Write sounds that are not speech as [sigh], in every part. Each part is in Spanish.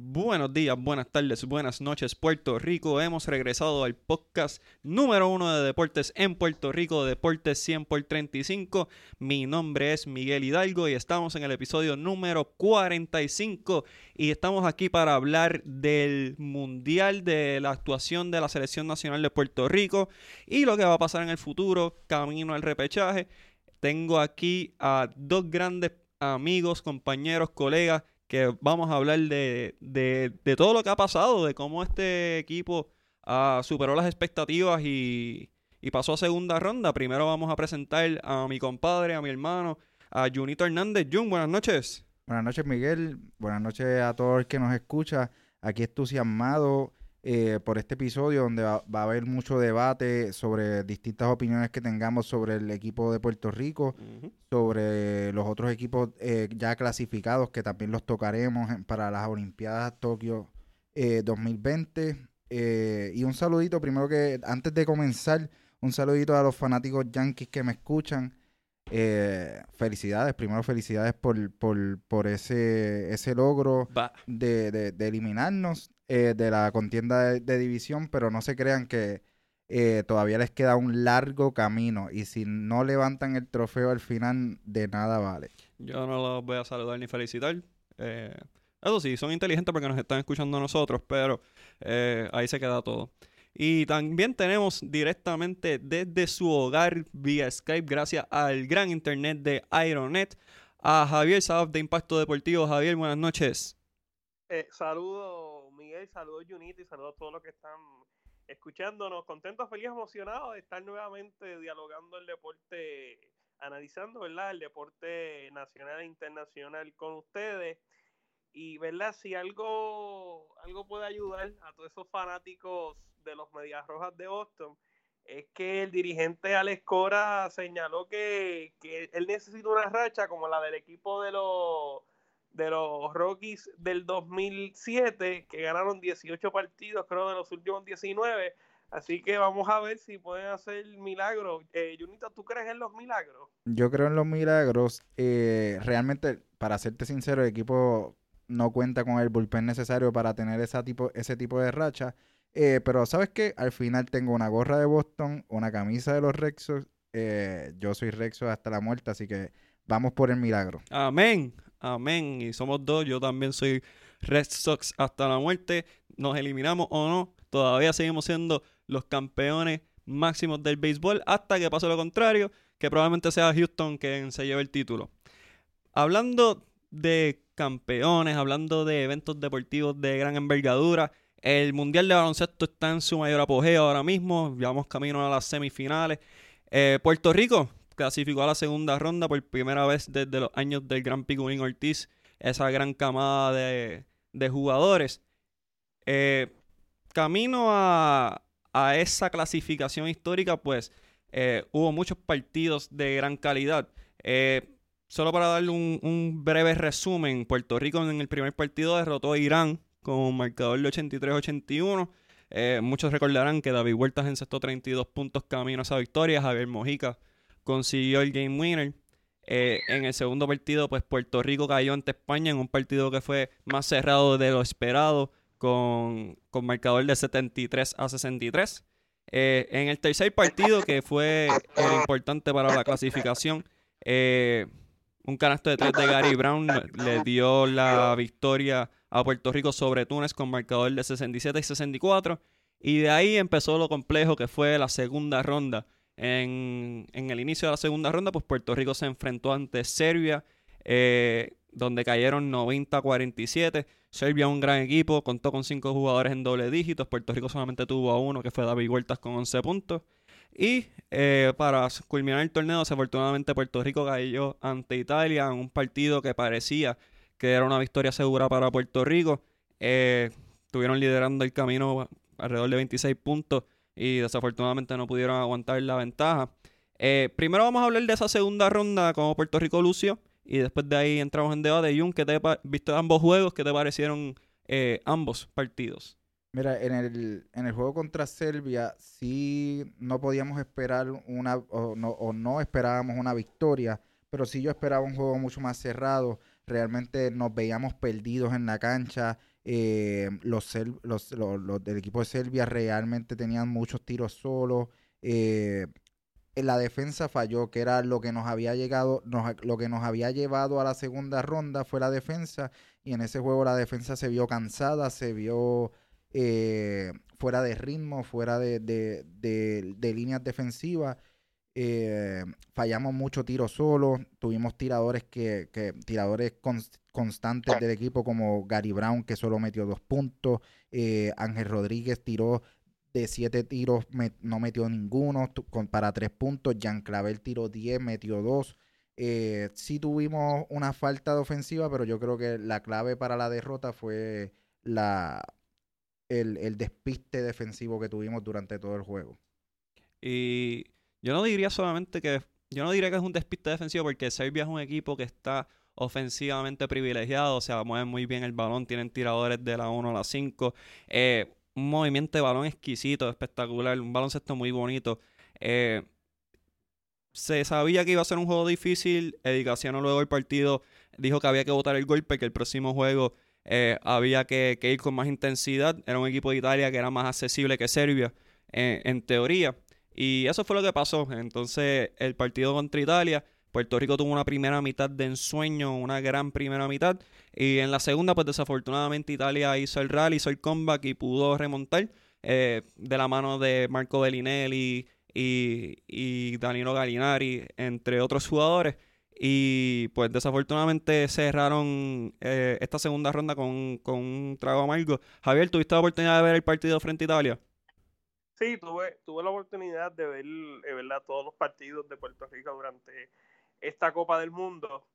Buenos días, buenas tardes, buenas noches, Puerto Rico. Hemos regresado al podcast número uno de deportes en Puerto Rico, Deportes 100 por 35. Mi nombre es Miguel Hidalgo y estamos en el episodio número 45 y estamos aquí para hablar del Mundial, de la actuación de la Selección Nacional de Puerto Rico y lo que va a pasar en el futuro, camino al repechaje. Tengo aquí a dos grandes amigos, compañeros, colegas que vamos a hablar de, de, todo lo que ha pasado, de cómo este equipo uh, superó las expectativas y, y, pasó a segunda ronda. Primero vamos a presentar a mi compadre, a mi hermano, a Junito Hernández. Jun, buenas noches. Buenas noches, Miguel. Buenas noches a todos los que nos escucha. Aquí entusiasmado eh, por este episodio donde va, a haber mucho debate sobre distintas opiniones que tengamos sobre el equipo de Puerto Rico, sobre los otros equipos eh, ya clasificados que también los tocaremos para las Olimpiadas Tokio 2020. Eh, y un saludito, primero que antes de comenzar, un saludito a los fanáticos yankees que me escuchan. felicidades, primero felicidades por, por, por ese, ese logro de, de, eliminarnos. Eh, de la contienda de, división, pero no se crean que eh, todavía les queda un largo camino y si no levantan el trofeo al final, de nada vale. Yo no los voy a saludar ni felicitar. Eh, eso sí, son inteligentes porque nos están escuchando a nosotros, pero ahí se queda todo. Y también tenemos directamente desde su hogar vía Skype, gracias al gran internet de Ironet, a Javier Saab de Impacto Deportivo. Javier, buenas noches. saludos saludos Junito y saludos a todos los que están escuchándonos. Contentos, feliz, emocionados de estar nuevamente dialogando el deporte, analizando, ¿verdad? El deporte nacional e internacional con ustedes. Y, ¿verdad? Si algo, algo puede ayudar a todos esos fanáticos de los Medias Rojas de Boston, es que el dirigente Alex Cora señaló que, que él necesita una racha como la del equipo de los de los Rockies del 2007, que ganaron 18 partidos, creo, de los últimos 19. Así que vamos a ver si pueden hacer milagros. Eh, Junita, ¿tú crees en los milagros? Yo creo en los milagros. Eh, realmente, para serte sincero, el equipo no cuenta con el bullpen necesario para tener esa tipo, ese tipo de racha. Eh, pero sabes que al final tengo una gorra de Boston, una camisa de los Rexos. Eh, yo soy Rexo hasta la muerte, así que vamos por el milagro. Amén. Amén. Y somos dos. Yo también soy Red Sox hasta la muerte. Nos eliminamos o no. Todavía seguimos siendo los campeones máximos del béisbol hasta que pase lo contrario, que probablemente sea Houston quien se lleve el título. Hablando de campeones, hablando de eventos deportivos de gran envergadura, el Mundial de Baloncesto está en su mayor apogeo ahora mismo. Vamos camino a las semifinales. Eh, Puerto Rico clasificó a la segunda ronda por primera vez desde los años del Gran Piculín Ortiz, esa gran camada de, jugadores. Eh, camino a, esa clasificación histórica, pues eh, hubo muchos partidos de gran calidad. Eh, solo para darle un, breve resumen, Puerto Rico en el primer partido derrotó a Irán con marcador de 83-81. muchos recordarán que David Huertas encestó 32 puntos camino a esa victoria. Javier Mojica consiguió el game winner. Eh, en el segundo partido, pues Puerto Rico cayó ante España en un partido que fue más cerrado de lo esperado, con, marcador de 73 a 63. Eh, en el tercer partido, que fue importante para la clasificación, eh, un canasto de tres de Gary Brown le dio la victoria a Puerto Rico sobre Túnez con marcador de 67 y 64. Y de ahí empezó lo complejo que fue la segunda ronda en, el inicio de la segunda ronda, pues Puerto Rico se enfrentó ante Serbia, eh, donde cayeron 90-47. Serbia un gran equipo, contó con cinco jugadores en doble dígitos. Puerto Rico solamente tuvo a uno, que fue David Huertas con 11 puntos. Y eh, para culminar el torneo, desafortunadamente Puerto Rico cayó ante Italia en un partido que parecía que era una victoria segura para Puerto Rico. Eh, estuvieron liderando el camino alrededor de 26 puntos y desafortunadamente no pudieron aguantar la ventaja. Eh, primero vamos a hablar de esa segunda ronda como Puerto Rico lucio y después de ahí entramos en debate. Jun, ¿qué te visto ambos juegos? ¿Qué te parecieron eh, ambos partidos? Mira, en el, en el juego contra Serbia sí no podíamos esperar una, o no, o no esperábamos una victoria, pero sí yo esperaba un juego mucho más cerrado. realmente nos veíamos perdidos en la cancha. Eh, los, los, los, del equipo de Serbia realmente tenían muchos tiros solos. Eh, la defensa falló, que era lo que nos había llegado, lo que nos había llevado a la segunda ronda fue la defensa. Y en ese juego la defensa se vio cansada, se vio eh, fuera de ritmo, fuera de, de, líneas defensivas. Eh, fallamos mucho tiro solo, tuvimos tiradores que, que tiradores constantes del equipo como Gary Brown que solo metió dos puntos, eh, Ángel Rodríguez tiró de siete tiros, no metió ninguno para tres puntos, Jean Clavel tiró diez, metió dos. Eh, sí tuvimos una falta de ofensiva, pero yo creo que la clave para la derrota fue la, el, despiste defensivo que tuvimos durante todo el juego. Y yo no diría solamente que, yo no diría que es un despiste defensivo porque Serbia es un equipo que está ofensivamente privilegiado, o sea, mueven muy bien el balón, tienen tiradores de la 1 a la 5, eh, un movimiento de balón exquisito, espectacular, un baloncesto muy bonito. Eh, se sabía que iba a ser un juego difícil, Edicaciano luego del partido dijo que había que votar el golpe, que el próximo juego eh, había que, ir con más intensidad. Era un equipo de Italia que era más accesible que Serbia, en teoría. Y eso fue lo que pasó. Entonces, el partido contra Italia, Puerto Rico tuvo una primera mitad de ensueño, una gran primera mitad. Y en la segunda, pues desafortunadamente Italia hizo el rally, hizo el comeback y pudo remontar eh, de la mano de Marco Bellinelli y, y Danilo Gallinari, entre otros jugadores. Y pues desafortunadamente cerraron eh, esta segunda ronda con, un trago amargo. Javier, ¿tuviste la oportunidad de ver el partido frente a Italia? Sí, tuve, tuve la oportunidad de ver ¿verdad? todos los partidos de Puerto Rico durante esta Copa del Mundo.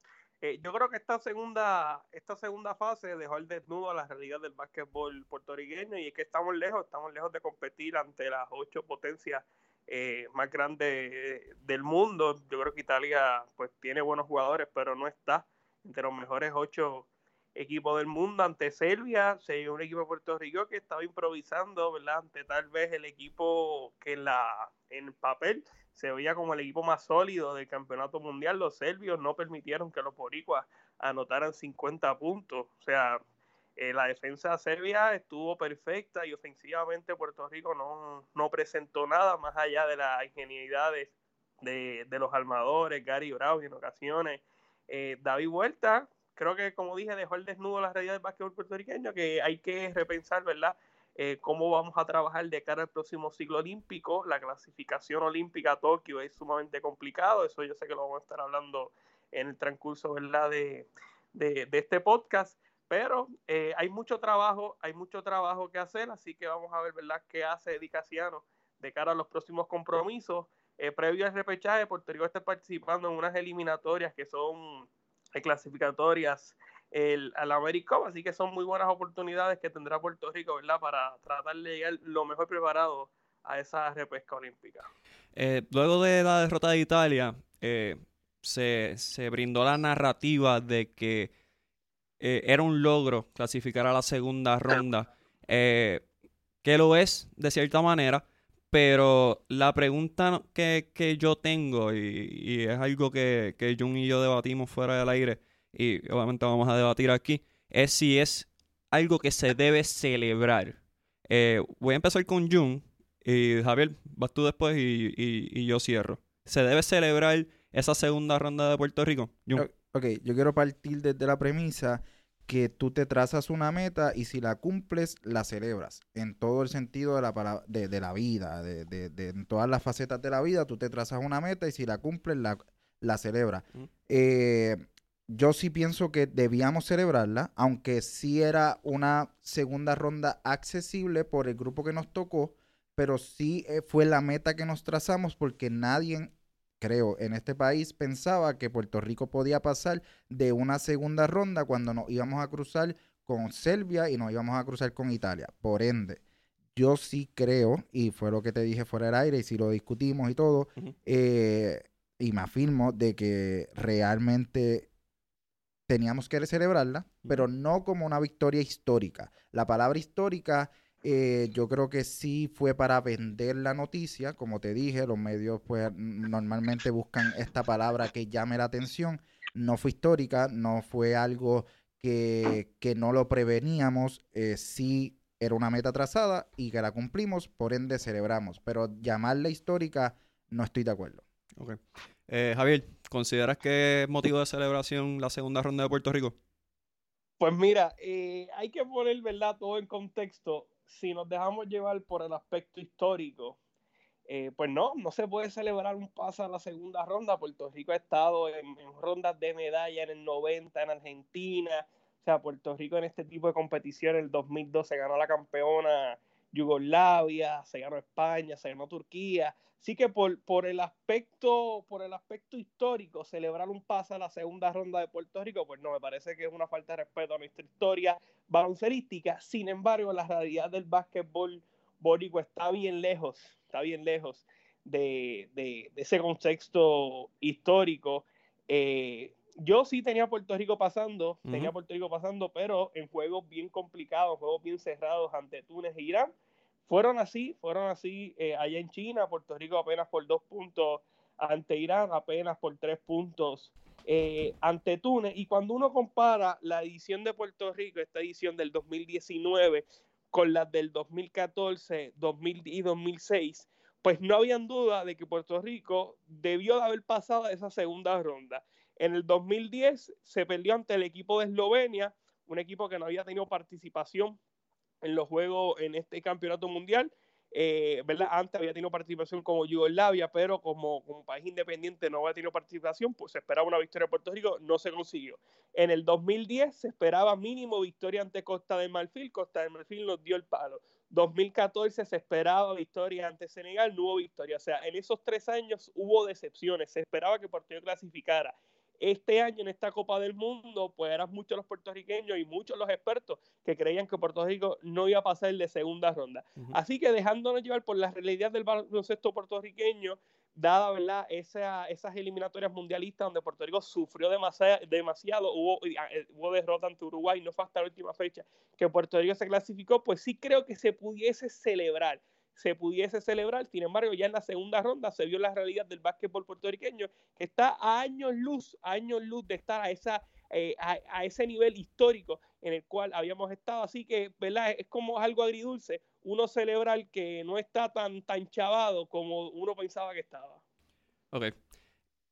Eh, yo creo que esta segunda, esta segunda fase dejó el desnudo a la realidad del básquetbol puertorriqueño y es que estamos lejos, estamos lejos de competir ante las ocho potencias eh, más grande del mundo. Yo creo que Italia pues tiene buenos jugadores, pero no está entre los mejores ocho equipos del mundo. Ante Serbia, se un equipo de que estaba improvisando, ¿verdad? Ante tal vez el equipo que la, en el papel se veía como el equipo más sólido del campeonato mundial. Los serbios no permitieron que los boricuas anotaran 50 puntos. O sea, eh, la defensa serbia estuvo perfecta y ofensivamente Puerto Rico no, presentó nada más allá de las ingenuidades de, los armadores, Gary Brown en ocasiones. Eh, David Vuelta, creo que como dije, dejó el desnudo la realidad del básquetbol puertorriqueño, que hay que repensar, ¿verdad? Eh, cómo vamos a trabajar de cara al próximo ciclo olímpico. La clasificación olímpica a Tokio es sumamente complicado, eso yo sé que lo vamos a estar hablando en el transcurso, ¿verdad? De, de, de este podcast. Pero eh, hay mucho trabajo, hay mucho trabajo que hacer, así que vamos a ver, ¿verdad?, qué hace Edicaciano de cara a los próximos compromisos. Eh, previo al repechaje, Puerto Rico está participando en unas eliminatorias que son eh, clasificatorias el, al Americom, así que son muy buenas oportunidades que tendrá Puerto Rico, ¿verdad?, para tratar de llegar lo mejor preparado a esa repesca olímpica. luego de la derrota de Italia, se, se brindó la narrativa de que eh, era un logro clasificar a la segunda ronda, eh, que lo es de cierta manera, pero la pregunta que, yo tengo, y, es algo que, que Jun y yo debatimos fuera del aire, y obviamente vamos a debatir aquí, es si es algo que se debe celebrar. Eh, voy a empezar con Jun, y Javier, vas tú después y, yo cierro. ¿Se debe celebrar esa segunda ronda de Puerto Rico? Jun. Ok, yo quiero partir desde la premisa que tú te trazas una meta y si la cumples, la celebras. En todo el sentido de la, de, de la vida, de, de, en todas las facetas de la vida, tú te trazas una meta y si la cumples, la, la celebras. Eh, yo sí pienso que debíamos celebrarla, aunque sí era una segunda ronda accesible por el grupo que nos tocó, pero sí eh, fue la meta que nos trazamos porque nadie creo, en este país pensaba que Puerto Rico podía pasar de una segunda ronda cuando nos íbamos a cruzar con Serbia y nos íbamos a cruzar con Italia. Por ende, yo sí creo, y fue lo que te dije fuera del aire, y si lo discutimos y todo, eh, y me afirmo de que realmente teníamos que celebrarla, pero no como una victoria histórica. La palabra histórica eh, yo creo que sí fue para vender la noticia, como te dije, los medios pues normalmente buscan esta palabra que llame la atención, no fue histórica, no fue algo que, que no lo preveníamos, eh, sí era una meta trazada y que la cumplimos, por ende celebramos. Pero llamarla histórica, no estoy de acuerdo. Ok. Eh, Javier, ¿consideras que es motivo de celebración la segunda ronda de Puerto Rico? Pues mira, eh, hay que poner, ¿verdad? Todo en contexto. Si nos dejamos llevar por el aspecto histórico, eh, pues no, no se puede celebrar un paso a la segunda ronda. Puerto Rico ha estado en, en, rondas de medalla en el 90 en Argentina. O sea, Puerto Rico en este tipo de competición en el 2012 ganó la campeona Yugoslavia, se ganó España, se ganó Turquía. Así que por, por, el aspecto, por el aspecto histórico, celebrar un pase a la segunda ronda de Puerto Rico, pues no, me parece que es una falta de respeto a nuestra historia baloncerística. Sin embargo, la realidad del básquetbol bórico está bien lejos, está bien lejos de, de, ese contexto histórico. Eh, yo sí tenía Puerto Rico pasando, uh -huh. tenía Puerto Rico pasando, pero en juegos bien complicados, juegos bien cerrados ante Túnez e Irán. Fueron así, fueron así eh, allá en China, Puerto Rico apenas por dos puntos ante Irán, apenas por tres puntos eh, ante Túnez. Y cuando uno compara la edición de Puerto Rico, esta edición del 2019, con las del 2014, 2000 y 2006, pues no habían duda de que Puerto Rico debió de haber pasado esa segunda ronda. En el 2010 se perdió ante el equipo de Eslovenia, un equipo que no había tenido participación en los juegos en este campeonato mundial. Eh, ¿verdad? Antes había tenido participación como Yugoslavia, pero como, como, país independiente no había tenido participación, pues se esperaba una victoria de Puerto Rico, no se consiguió. En el 2010 se esperaba mínimo victoria ante Costa de Marfil, Costa de Marfil nos dio el palo. 2014 se esperaba victoria ante Senegal, no hubo victoria. O sea, en esos tres años hubo decepciones, se esperaba que Puerto Rico clasificara este año en esta Copa del Mundo, pues eran muchos los puertorriqueños y muchos los expertos que creían que Puerto Rico no iba a pasar de segunda ronda. Uh -huh. Así que dejándonos llevar por la realidad del baloncesto puertorriqueño, dada ¿verdad? Esa, esas eliminatorias mundialistas donde Puerto Rico sufrió demasiado, demasiado hubo, eh, hubo derrota ante Uruguay, no fue hasta la última fecha que Puerto Rico se clasificó, pues sí creo que se pudiese celebrar se pudiese celebrar. Sin embargo, ya en la segunda ronda se vio la realidad del básquetbol puertorriqueño, que está a años luz, a años luz de estar a, esa, eh, a, a, ese nivel histórico en el cual habíamos estado. Así que, ¿verdad? Es como algo agridulce uno celebrar que no está tan, tan chavado como uno pensaba que estaba. Ok.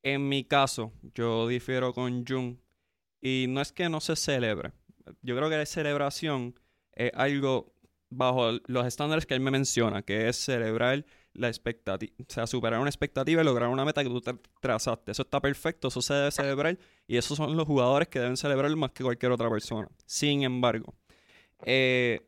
En mi caso, yo difiero con Jun. Y no es que no se celebre. Yo creo que la celebración es algo bajo los estándares que él me menciona, que es celebrar la expectativa, o sea, superar una expectativa y lograr una meta que tú te trazaste. Eso está perfecto, eso se debe celebrar y esos son los jugadores que deben celebrar más que cualquier otra persona. Sin embargo, eh,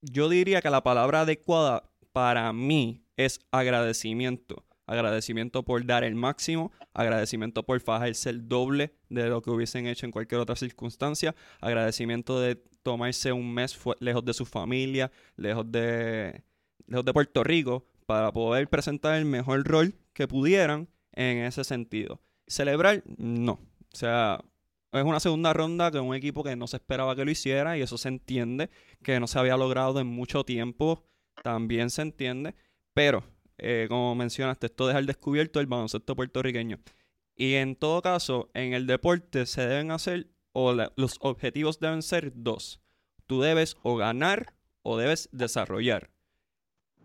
yo diría que la palabra adecuada para mí es agradecimiento. Agradecimiento por dar el máximo, agradecimiento por fajarse el doble de lo que hubiesen hecho en cualquier otra circunstancia, agradecimiento de tomarse un mes lejos de su familia, lejos de, lejos de Puerto Rico, para poder presentar el mejor rol que pudieran en ese sentido. Celebrar, no. O sea, es una segunda ronda con un equipo que no se esperaba que lo hiciera y eso se entiende, que no se había logrado en mucho tiempo, también se entiende, pero eh, como mencionaste, esto deja al descubierto el baloncesto puertorriqueño. Y en todo caso, en el deporte se deben hacer, o los objetivos deben ser dos. Tú debes o ganar o debes desarrollar.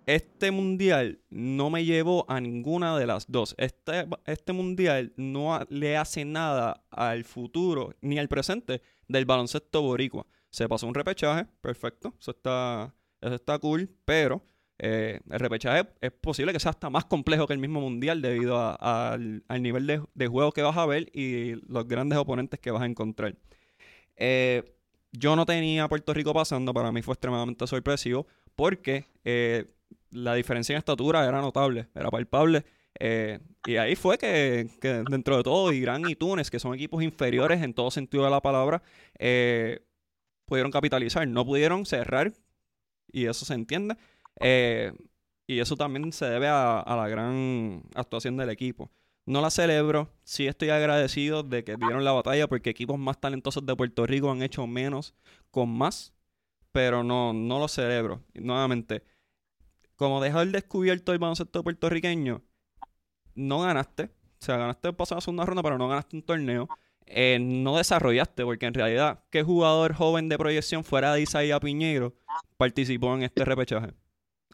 Este mundial no me llevó a ninguna de las dos. Este, este mundial no le hace nada al futuro ni al presente del baloncesto boricua. Se pasó un repechaje, perfecto, eso está, eso está cool, pero eh, el repechaje es posible que sea hasta más complejo que el mismo mundial debido al, nivel de, juego que vas a ver y los grandes oponentes que vas a encontrar. Eh, yo no tenía Puerto Rico pasando, para mí fue extremadamente sorpresivo porque eh, la diferencia en estatura era notable, era palpable. Y ahí fue que, que, dentro de todo, Irán y Túnez, que son equipos inferiores en todo sentido de la palabra, pudieron capitalizar. No pudieron cerrar, y eso se entiende. Eh, y eso también se debe a, la gran actuación del equipo. No la celebro, sí estoy agradecido de que dieron la batalla porque equipos más talentosos de Puerto Rico han hecho menos con más, pero no, no lo celebro. Y nuevamente, como dejar descubierto el baloncesto puertorriqueño, no ganaste. O sea, ganaste el pasado a segunda ronda, pero no ganaste un torneo. eh, no desarrollaste, porque en realidad, ¿qué jugador joven de proyección fuera de Isaías Piñeiro participó en este repechaje?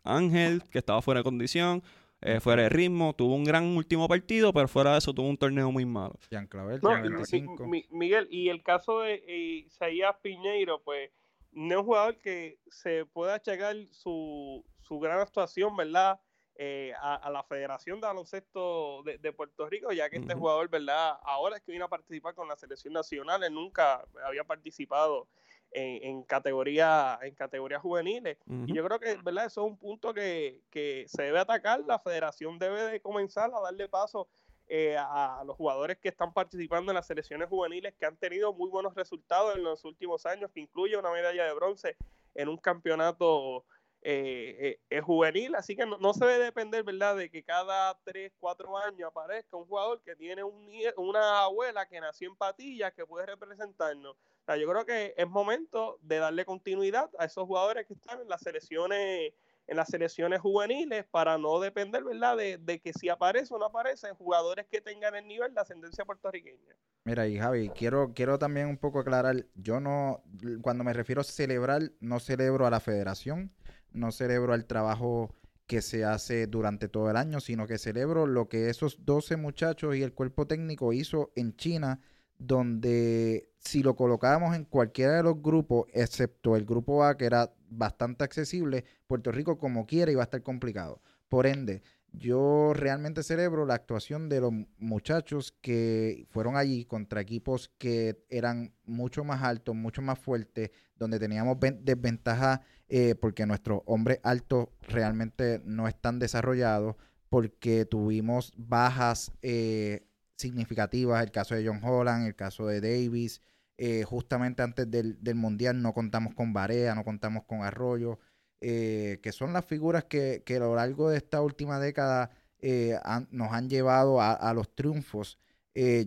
Ángel, que estaba fuera de condición, eh, fuera de ritmo, tuvo un gran último partido, pero fuera de eso tuvo un torneo muy malo. Jean Clavel, No, y- 25. Mi- Miguel, y el caso de eh, Isaías Piñeiro, pues no es un jugador que se pueda achacar su, su gran actuación, ¿verdad? Eh, a, a la Federación de Baloncesto de, de Puerto Rico, ya que este Ujú. jugador, ¿verdad? Ahora es que vino a participar con la selección nacional, él nunca había participado en, en categoría, en categorías juveniles. Y yo creo que, ¿verdad? Eso es un punto que, que se debe atacar. La federación debe de comenzar a darle paso eh, a, a los jugadores que están participando en las selecciones juveniles que han tenido muy buenos resultados en los últimos años, que incluye una medalla de bronce en un campeonato eh, eh, juvenil. Así que no, no se debe depender, ¿verdad?, de que cada 3, 4 años aparezca un jugador que tiene un una abuela que nació en Patillas que puede representarnos. Sea, yo creo que es momento de darle continuidad a esos jugadores que están en las selecciones en las selecciones juveniles para no depender, ¿verdad?, de, que si aparece o no aparecen jugadores que tengan el nivel de ascendencia puertorriqueña. Mira, y Javi, quiero, quiero también un poco aclarar, yo no, cuando me refiero a celebrar, no celebro a la federación, no celebro al trabajo que se hace durante todo el año, sino que celebro lo que esos 12 muchachos y el cuerpo técnico hizo en China, donde si lo colocábamos en cualquiera de los grupos, excepto el grupo A, que era bastante accesible, Puerto Rico como quiera iba a estar complicado. Por ende, yo realmente celebro la actuación de los muchachos que fueron allí contra equipos que eran mucho más altos, mucho más fuertes, donde teníamos ven- desventaja eh, porque nuestros hombres altos realmente no están desarrollados, porque tuvimos bajas eh, significativas, el caso de John Holland, el caso de Davis, eh, justamente antes del, del Mundial no contamos con Barea, no contamos con Arroyo, eh, que son las figuras que, que a lo largo de esta última década eh, han- nos han llevado a, a los triunfos.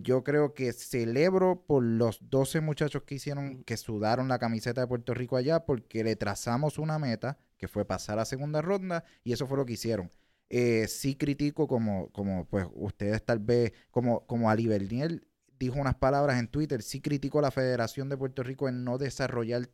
Yo creo que celebro por los 12 muchachos que hicieron, que sudaron la camiseta de Puerto Rico allá, porque le trazamos una meta, que fue pasar a segunda ronda, y eso fue lo que hicieron. Eh, sí critico como, como pues ustedes tal vez, como, como Bernier dijo unas palabras en Twitter, sí critico a la Federación de Puerto Rico en no desarrollar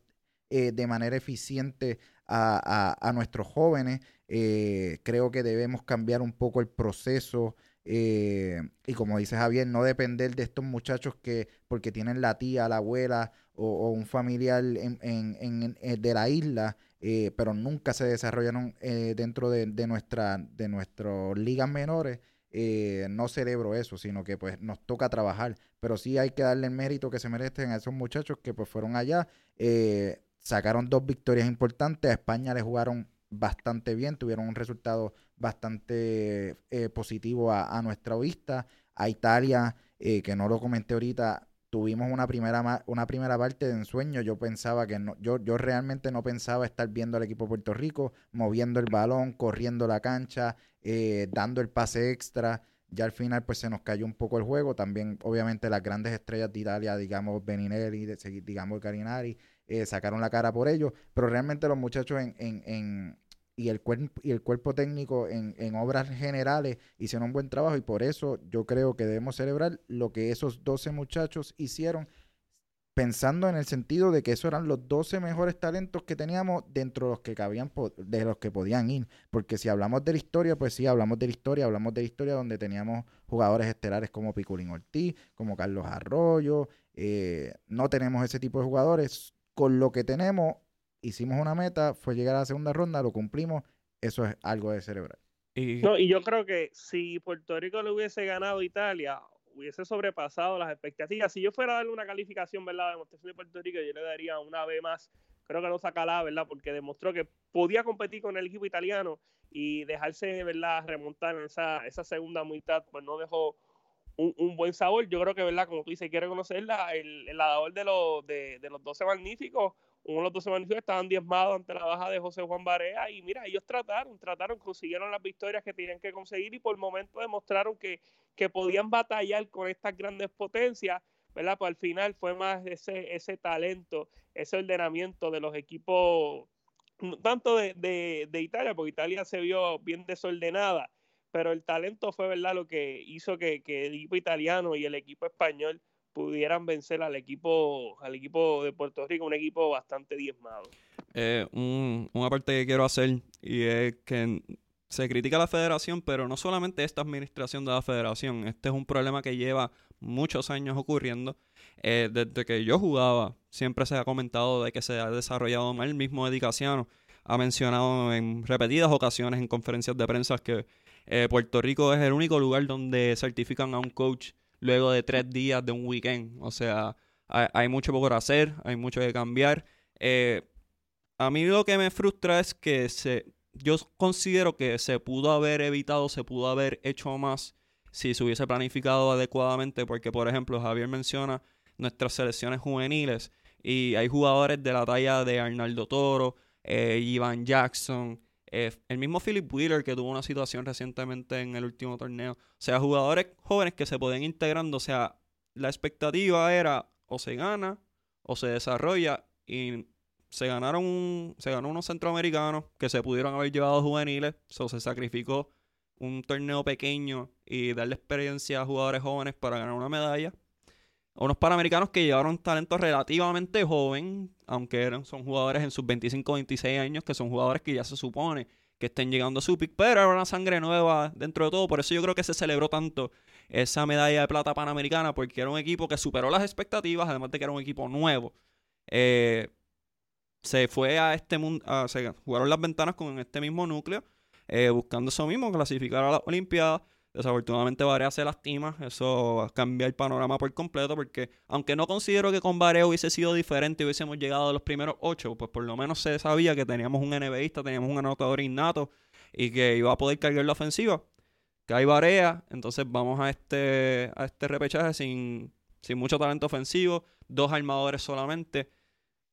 eh, de manera eficiente a, a- a nuestros jóvenes. Eh, creo que debemos cambiar un poco el proceso. Eh, y como dice Javier, no depender de estos muchachos que, porque tienen la tía, la abuela o, un familiar en, en- en- en- de la isla, eh, pero nunca se desarrollaron eh, dentro de, de nuestra, de nuestras ligas menores. eh, no celebro eso, sino que pues nos toca trabajar. Pero sí hay que darle el mérito que se merecen a esos muchachos que pues fueron allá, eh, sacaron dos victorias importantes, a España le jugaron bastante bien, tuvieron un resultado bastante eh, positivo a, nuestra vista. A Italia, eh, que no lo comenté ahorita, tuvimos una primera, una primera parte de ensueño. Yo pensaba que no, yo, yo realmente no pensaba estar viendo al equipo de Puerto Rico, moviendo el balón, corriendo la cancha, eh, dando el pase extra. Ya al final pues se nos cayó un poco el juego. También obviamente las grandes estrellas de Italia, digamos Beninelli, digamos Garinari, eh, sacaron la cara por ellos. Pero realmente los muchachos en, en, en- y, el cuerpo, y el cuerpo técnico en, en obras generales hicieron un buen trabajo y por eso yo creo que debemos celebrar lo que esos 12 muchachos hicieron pensando en el sentido de que esos eran los 12 mejores talentos que teníamos dentro de los que cabían, de los que podían ir. Porque si hablamos de la historia, pues sí, hablamos de la historia, hablamos de la historia donde teníamos jugadores estelares como Piculín Ortiz, como Carlos Arroyo. eh, no tenemos ese tipo de jugadores. Con lo que tenemos, hicimos una meta, fue llegar a la segunda ronda, lo cumplimos. Eso es algo de celebrar. Y No, y yo creo que si Puerto Rico le hubiese ganado a Italia, hubiese sobrepasado las expectativas. Si yo fuera a darle una calificación, ¿verdad? De demostración de Puerto Rico, yo le daría una B más. Creo que no saca la, ¿verdad? Porque demostró que podía competir con el equipo italiano y dejarse, ¿verdad? Remontar en esa, esa segunda mitad, pues no dejó un, un buen sabor. Yo creo que, ¿verdad? Como tú dices, quiere conocerla, el, el dador de los, de, de los 12 magníficos, uno de los 12 magníficos estaban diezmados ante la baja de José Juan Barea y mira, ellos trataron, trataron, consiguieron las victorias que tenían que conseguir y por el momento demostraron que, que podían batallar con estas grandes potencias, ¿verdad? Pues al final fue más ese, ese talento, ese ordenamiento de los equipos, tanto de, de, de Italia, porque Italia se vio bien desordenada, pero el talento fue, ¿verdad? Lo que hizo que, que el equipo italiano y el equipo español pudieran vencer al equipo, al equipo de Puerto Rico, un equipo bastante diezmado. Eh, un, una parte que quiero hacer y es que se critica a la federación, pero no solamente esta administración de la federación, este es un problema que lleva muchos años ocurriendo. Eh, desde que yo jugaba, siempre se ha comentado de que se ha desarrollado mal. El mismo Edicaciano ha mencionado en repetidas ocasiones en conferencias de prensa que eh, Puerto Rico es el único lugar donde certifican a un coach luego de tres días de un weekend. O sea, hay, mucho por hacer, hay mucho que cambiar. Eh, a mí lo que me frustra es que se, yo considero que se pudo haber evitado, se pudo haber hecho más si se hubiese planificado adecuadamente, porque por ejemplo Javier menciona nuestras selecciones juveniles y hay jugadores de la talla de Arnaldo Toro, eh, Ivan Jackson, eh, el mismo Philip Wheeler que tuvo una situación recientemente en el último torneo. O sea, jugadores jóvenes que se pueden integrando. O sea, la expectativa era o se gana o se desarrolla y se ganaron se ganó unos centroamericanos que se pudieron haber llevado juveniles. O se sacrificó un torneo pequeño y darle experiencia a jugadores jóvenes para ganar una medalla. Unos panamericanos que llevaron talento relativamente joven, aunque eran, son jugadores en sus 25 26 años, que son jugadores que ya se supone que estén llegando a su pick, pero era una sangre nueva dentro de todo. Por eso yo creo que se celebró tanto esa medalla de plata panamericana, porque era un equipo que superó las expectativas, además de que era un equipo nuevo. Eh, se fue a este mundo, se jugaron las ventanas con este mismo núcleo, eh, buscando eso mismo, clasificar a las Olimpiadas. Desafortunadamente Varea se lastima, eso cambia el panorama por completo porque aunque no considero que con Varea hubiese sido diferente y hubiésemos llegado a los primeros ocho, pues por lo menos se sabía que teníamos un NBAista, teníamos un anotador innato y que iba a poder cargar la ofensiva. Que hay Varea, entonces vamos a este, a este repechaje sin, sin mucho talento ofensivo, dos armadores solamente.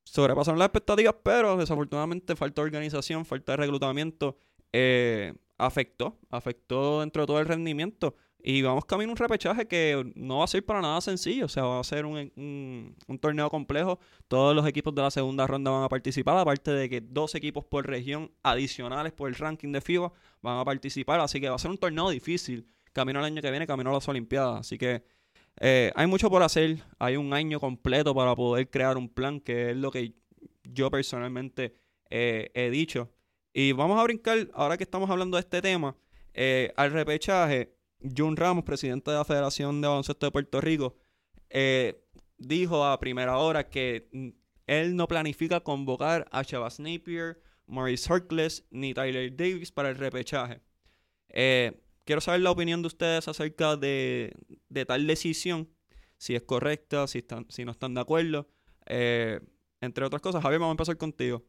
Sobrepasaron las expectativas, pero desafortunadamente falta organización, falta reclutamiento. Eh, afectó, afectó dentro de todo el rendimiento. Y vamos camino a un repechaje que no va a ser para nada sencillo. O sea, va a ser un, torneo complejo. Todos los equipos de la segunda ronda van a participar. Aparte de que dos equipos por región adicionales por el ranking de FIBA van a participar. Así que va a ser un torneo difícil. Camino al año que viene, camino a las Olimpiadas. Así que eh, hay mucho por hacer. Hay un año completo para poder crear un plan, que es lo que yo personalmente eh, he dicho. Y vamos a brincar, ahora que estamos hablando de este tema, eh, al repechaje. Jun Ramos, presidente de la Federación de Baloncesto de Puerto Rico, eh, dijo a primera hora que él no planifica convocar a Chavas Napier, Maurice Harkless ni Tyler Davis para el repechaje. Eh, quiero saber la opinión de ustedes acerca de, tal decisión, si es correcta, si, están, si no están de acuerdo. entre otras cosas, Javier, vamos a empezar contigo.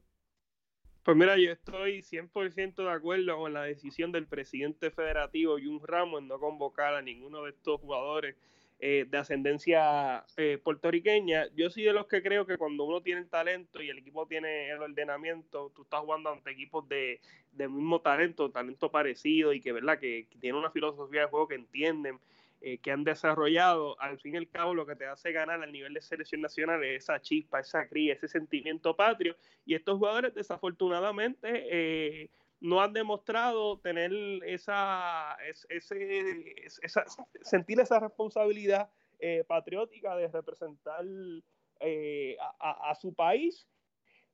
Pues mira, yo estoy 100% de acuerdo con la decisión del presidente federativo Jun Ramos en no convocar a ninguno de estos jugadores eh, de ascendencia eh, puertorriqueña. Yo soy de los que creo que cuando uno tiene el talento y el equipo tiene el ordenamiento, tú estás jugando ante equipos de, mismo talento, talento parecido y que, ¿verdad? que, que tienen una filosofía de juego que entienden eh, que han desarrollado, al fin y al cabo lo que te hace ganar al nivel de selección nacional es esa chispa, esa cría, ese sentimiento patrio. Y estos jugadores desafortunadamente eh, no han demostrado tener esa, ese, sentir esa responsabilidad eh, patriótica de representar a, su país.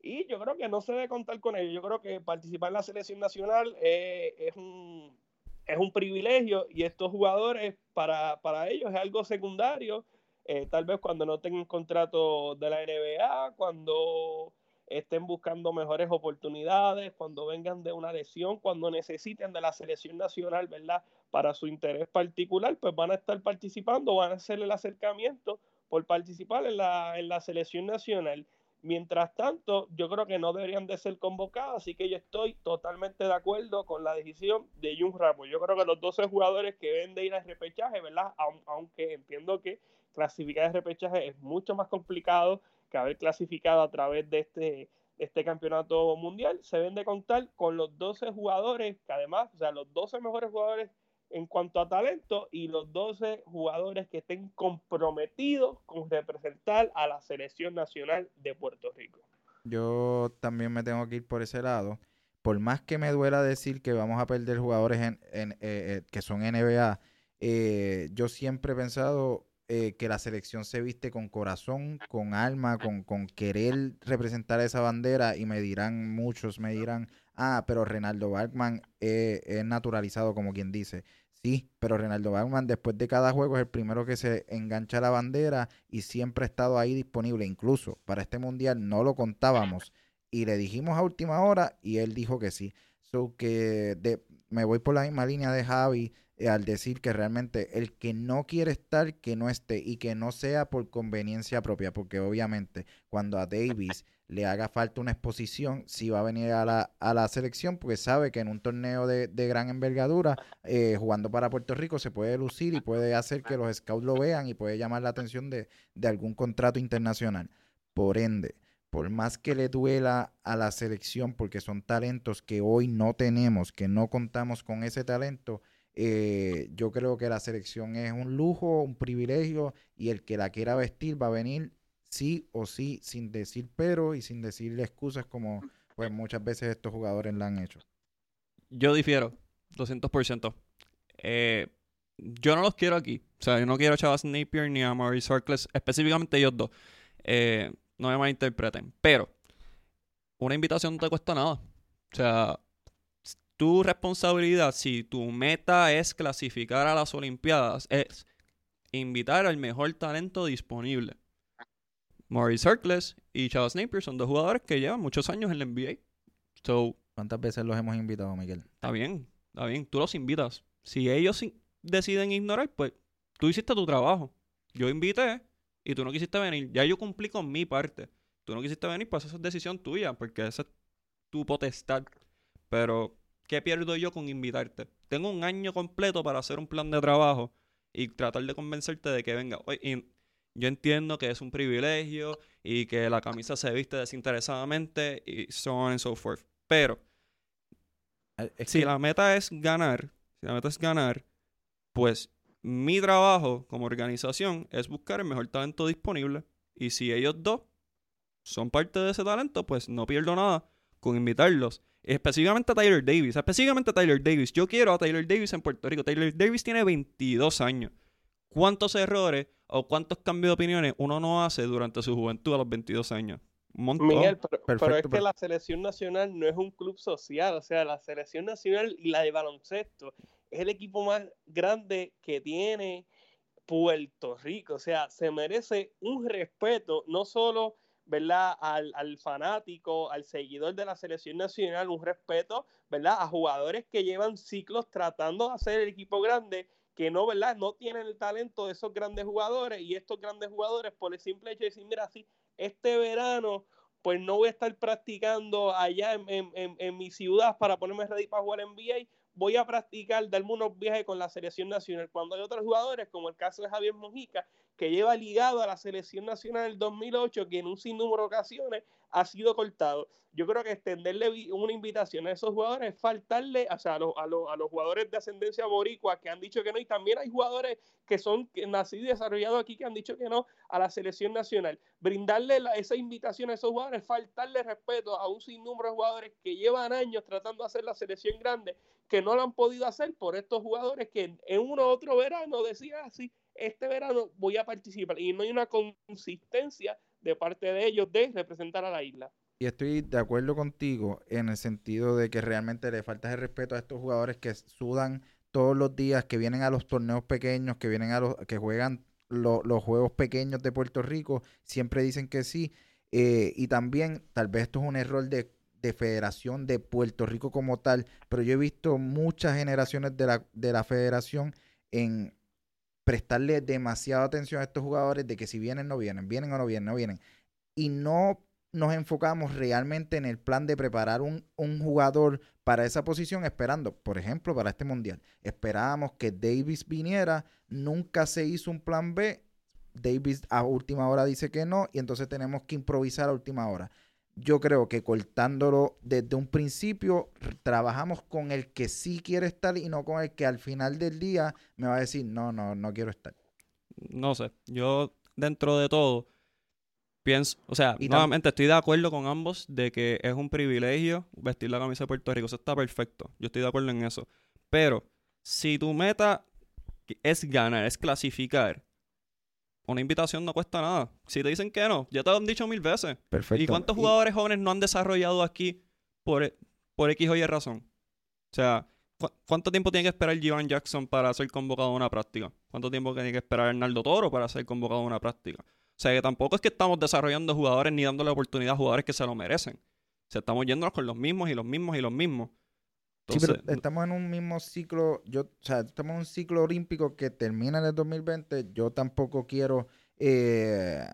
Y yo creo que no se debe contar con ello. Yo creo que participar en la selección nacional es un es un privilegio y estos jugadores para, para ellos es algo secundario. Eh, tal vez cuando no tengan contrato de la NBA, cuando estén buscando mejores oportunidades, cuando vengan de una lesión, cuando necesiten de la selección nacional, ¿verdad? Para su interés particular, pues van a estar participando, van a hacer el acercamiento por participar en la, en la selección nacional. Mientras tanto, yo creo que no deberían de ser convocados, así que yo estoy totalmente de acuerdo con la decisión de Jun Ramos. Yo creo que los 12 jugadores que deben de ir al repechaje, ¿verdad? Aunque entiendo que clasificar el repechaje es mucho más complicado que haber clasificado a través de este, este campeonato mundial, se deben de contar con los 12 jugadores, que además, o sea, los 12 mejores jugadores en cuanto a talento y los 12 jugadores que estén comprometidos con representar a la selección nacional de Puerto Rico. Yo también me tengo que ir por ese lado. Por más que me duela decir que vamos a perder jugadores en, eh, eh, que son NBA, eh, yo siempre he pensado eh, que la selección se viste con corazón, con alma, con, con querer representar esa bandera y me dirán muchos, me dirán, ah, pero Renaldo Bachman es naturalizado como quien dice. Sí, pero Renaldo Bachman después de cada juego es el primero que se engancha la bandera y siempre ha estado ahí disponible. Incluso para este mundial no lo contábamos y le dijimos a última hora y él dijo que sí. So que me voy por la misma línea de Javi eh, al decir que realmente el que no quiere estar, que no esté y que no sea por conveniencia propia, porque obviamente cuando a Davis le haga falta una exposición, si va a venir a la, a la selección, porque sabe que en un torneo de, gran envergadura, eh, jugando para Puerto Rico, se puede lucir y puede hacer que los scouts lo vean y puede llamar la atención de, de algún contrato internacional. Por ende, por más que le duela a la selección, porque son talentos que hoy no tenemos, que no contamos con ese talento, eh, yo creo que la selección es un lujo, un privilegio, y el que la quiera vestir va a venir sí o sí, sin decir pero y sin decirle excusas como pues muchas veces estos jugadores la han hecho. Yo difiero, 200%. Eh, yo no los quiero aquí. O sea, yo no quiero a Chavas Napier ni a Maurice Harkless, específicamente ellos dos. Eh, no me malinterpreten. Pero, una invitación no te cuesta nada. O sea, tu responsabilidad, si tu meta es clasificar a las Olimpiadas, es invitar al mejor talento disponible. Maurice Harkless y Charles Napier son dos jugadores que llevan muchos años en la NBA. So, ¿Cuántas veces los hemos invitado, Miguel? Está bien, está bien. Tú los invitas. Si ellos deciden ignorar, pues tú hiciste tu trabajo. Yo invité y tú no quisiste venir. Ya yo cumplí con mi parte. Tú no quisiste venir, pues esa es decisión tuya, porque esa es tu potestad. Pero ¿qué pierdo yo con invitarte? Tengo un año completo para hacer un plan de trabajo y tratar de convencerte de que venga. Y yo entiendo que es un privilegio y que la camisa se viste desinteresadamente y so on and so forth. Pero si la meta es ganar, si la meta es ganar, pues mi trabajo como organización es buscar el mejor talento disponible. Y si ellos dos son parte de ese talento, pues no pierdo nada con invitarlos. Específicamente a Tyler Davis. Específicamente a Tyler Davis. Yo quiero a Tyler Davis en Puerto Rico. Tyler Davis tiene 22 años. ¿Cuántos errores o cuántos cambios de opiniones uno no hace durante su juventud a los 22 años? Un montón. Miguel, pero, es que la selección nacional no es un club social. O sea, la selección nacional y la de baloncesto es el equipo más grande que tiene Puerto Rico. O sea, se merece un respeto, no solo ¿verdad? Al, al, fanático, al seguidor de la selección nacional, un respeto, ¿verdad? A jugadores que llevan ciclos tratando de hacer el equipo grande, que no, ¿verdad? No tienen el talento de esos grandes jugadores y estos grandes jugadores por el simple hecho de decir, mira, sí, este verano pues no voy a estar practicando allá en, en, en, mi ciudad para ponerme ready para jugar en NBA, voy a practicar, darme unos viajes con la selección nacional. Cuando hay otros jugadores, como el caso de Javier Mojica, que lleva ligado a la selección nacional del 2008, que en un sinnúmero de ocasiones ha sido cortado. Yo creo que extenderle una invitación a esos jugadores es faltarle, o sea, a, los, a, los, jugadores de ascendencia boricua que han dicho que no, y también hay jugadores que son nacidos y desarrollados aquí que han dicho que no a la selección nacional. Brindarle esa invitación a esos jugadores, faltarle respeto a un sinnúmero de jugadores que llevan años tratando de hacer la selección grande, que no lo han podido hacer por estos jugadores que en uno u otro verano decían así, este verano voy a participar y no hay una consistencia de parte de ellos de representar a la isla. Y estoy de acuerdo contigo en el sentido de que realmente le falta el respeto a estos jugadores que sudan todos los días, que vienen a los torneos pequeños, que vienen a los, que juegan los juegos pequeños de Puerto Rico, siempre dicen que sí. Eh, y también, tal vez esto es un error de, de, federación de Puerto Rico como tal, pero yo he visto muchas generaciones de la, de la federación en prestarle demasiada atención a estos jugadores de que si vienen, no vienen, vienen o no vienen, no vienen. Y no nos enfocamos realmente en el plan de preparar un, un, jugador para esa posición esperando, por ejemplo, para este mundial. Esperábamos que Davis viniera, nunca se hizo un plan B, Davis a última hora dice que no y entonces tenemos que improvisar a última hora yo creo que cortándolo desde un principio, trabajamos con el que sí quiere estar y no con el que al final del día me va a decir, no, no, no quiero estar. No sé, yo dentro de todo pienso, o sea, nuevamente estoy de acuerdo con ambos de que es un privilegio vestir la camisa de Puerto Rico, eso está perfecto, yo estoy de acuerdo en eso. Pero si tu meta es ganar, es clasificar, una invitación no cuesta nada. Si te dicen que no, ya te lo han dicho mil veces. Perfecto. ¿Y cuántos jugadores jóvenes no han desarrollado aquí por, por X o Y razón? O sea, ¿cu- ¿cuánto tiempo tiene que esperar Jivan Jackson para ser convocado a una práctica? ¿Cuánto tiempo tiene que esperar Hernaldo Toro para ser convocado a una práctica? O sea, que tampoco es que estamos desarrollando jugadores ni dándole oportunidad a jugadores que se lo merecen. O sea, estamos yéndonos con los mismos y los mismos y los mismos. Sí, pero Entonces, estamos en un mismo ciclo, yo, o sea, estamos en un ciclo olímpico que termina en el 2020. Yo tampoco quiero eh,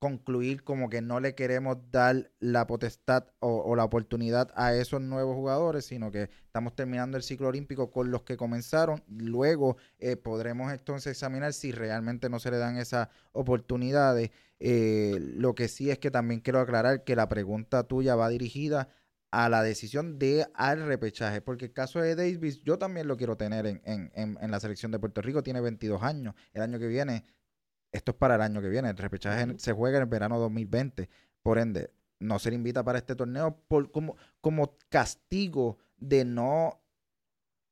concluir como que no le queremos dar la potestad o, o la oportunidad a esos nuevos jugadores, sino que estamos terminando el ciclo olímpico con los que comenzaron. Luego eh, podremos entonces examinar si realmente no se le dan esas oportunidades. Eh, lo que sí es que también quiero aclarar que la pregunta tuya va dirigida a la decisión de al repechaje, porque el caso de Davis yo también lo quiero tener en, en, en, en la selección de Puerto Rico, tiene 22 años, el año que viene, esto es para el año que viene, el repechaje se juega en el verano 2020, por ende, no se le invita para este torneo por, como, como castigo de no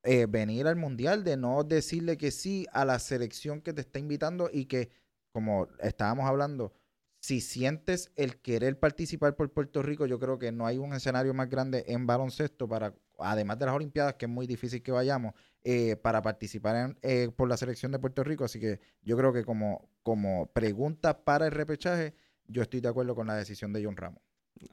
eh, venir al mundial, de no decirle que sí a la selección que te está invitando y que, como estábamos hablando, si sientes el querer participar por Puerto Rico, yo creo que no hay un escenario más grande en baloncesto para, además de las Olimpiadas, que es muy difícil que vayamos, eh, para participar en, eh, por la selección de Puerto Rico. Así que yo creo que como, como pregunta para el repechaje, yo estoy de acuerdo con la decisión de John Ramos.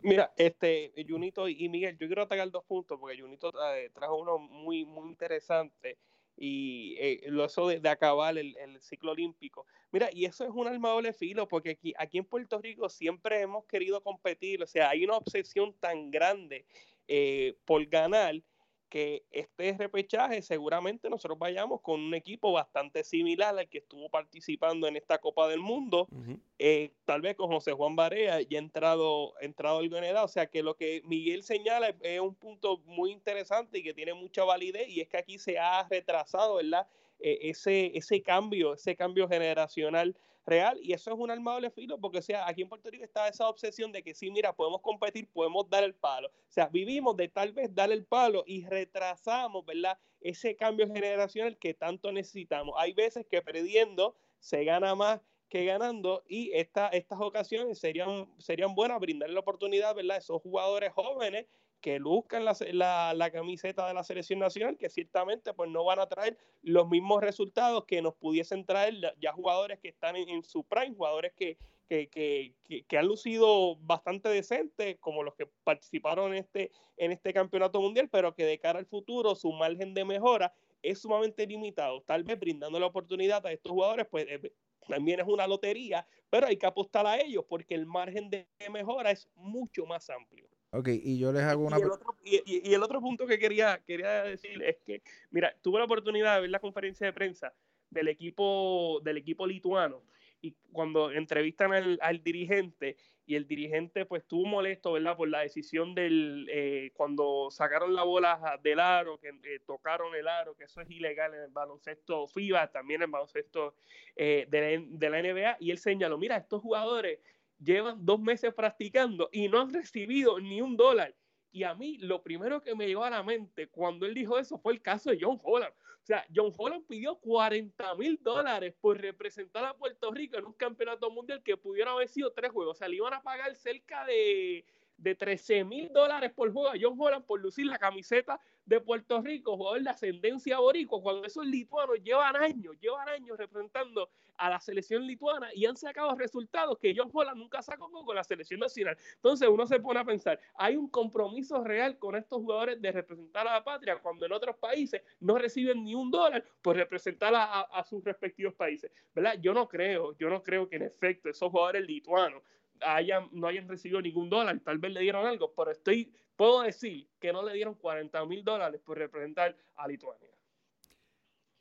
Mira, este, Junito y Miguel, yo quiero atacar dos puntos porque Junito eh, trajo uno muy, muy interesante y eh, lo eso de, acabar el, el, ciclo olímpico. Mira, y eso es un arma doble filo porque aquí, aquí en Puerto Rico siempre hemos querido competir, o sea, hay una obsesión tan grande eh, por ganar que este repechaje seguramente nosotros vayamos con un equipo bastante similar al que estuvo participando en esta Copa del Mundo, uh -huh. eh, tal vez con José Juan Barea ya entrado, entrado algo en edad, o sea que lo que Miguel señala es, es, un punto muy interesante y que tiene mucha validez y es que aquí se ha retrasado, ¿verdad? Eh, ese, ese cambio, ese cambio generacional real y eso es un arma doble filo porque o sea aquí en Puerto Rico está esa obsesión de que sí mira podemos competir podemos dar el palo. O sea vivimos de tal vez dar el palo y retrasamos verdad ese cambio generacional que tanto necesitamos. Hay veces que perdiendo se gana más que ganando y esta, estas ocasiones serían, serían buenas brindarle la oportunidad verdad a esos jugadores jóvenes que luzcan la, la, la, camiseta de la selección nacional, que ciertamente pues no van a traer los mismos resultados que nos pudiesen traer ya jugadores que están en, su prime, jugadores que, que, que, que, han lucido bastante decentes, como los que participaron en este, en este campeonato mundial, pero que de cara al futuro su margen de mejora es sumamente limitado. Tal vez brindando la oportunidad a estos jugadores, pues eh, también es una lotería, pero hay que apostar a ellos porque el margen de mejora es mucho más amplio. Ok, y yo les hago una... Y el otro, y, el otro punto que quería, quería decir es que, mira, tuve la oportunidad de ver la conferencia de prensa del equipo, del equipo lituano y cuando entrevistan al, al dirigente y el dirigente pues estuvo molesto, ¿verdad? Por la decisión del, eh, cuando sacaron la bola del aro, que eh, tocaron el aro, que eso es ilegal en el baloncesto FIBA, también en el baloncesto eh, de, la, de la NBA, y él señaló, mira, estos jugadores llevan dos meses practicando y no han recibido ni un dólar. Y a mí lo primero que me llegó a la mente cuando él dijo eso fue el caso de John Holland. O sea, John Holland pidió 40 mil dólares por representar a Puerto Rico en un campeonato mundial que pudiera haber sido tres juegos. O sea, le iban a pagar cerca de, de 13 mil dólares por juego a John Holland por lucir la camiseta de Puerto Rico, jugador de ascendencia boricua, cuando esos lituanos llevan años, llevan años representando a la selección lituana y han sacado resultados que John Holland nunca sacó con la selección nacional. Entonces uno se pone a pensar, hay un compromiso real con estos jugadores de representar a la patria cuando en otros países no reciben ni un dólar por representar a, a, sus respectivos países, ¿verdad? Yo no creo, yo no creo que en efecto esos jugadores lituanos hayan, no hayan recibido ningún dólar, tal vez le dieron algo, pero estoy, puedo decir que no le dieron 40 mil dólares por representar a Lituania.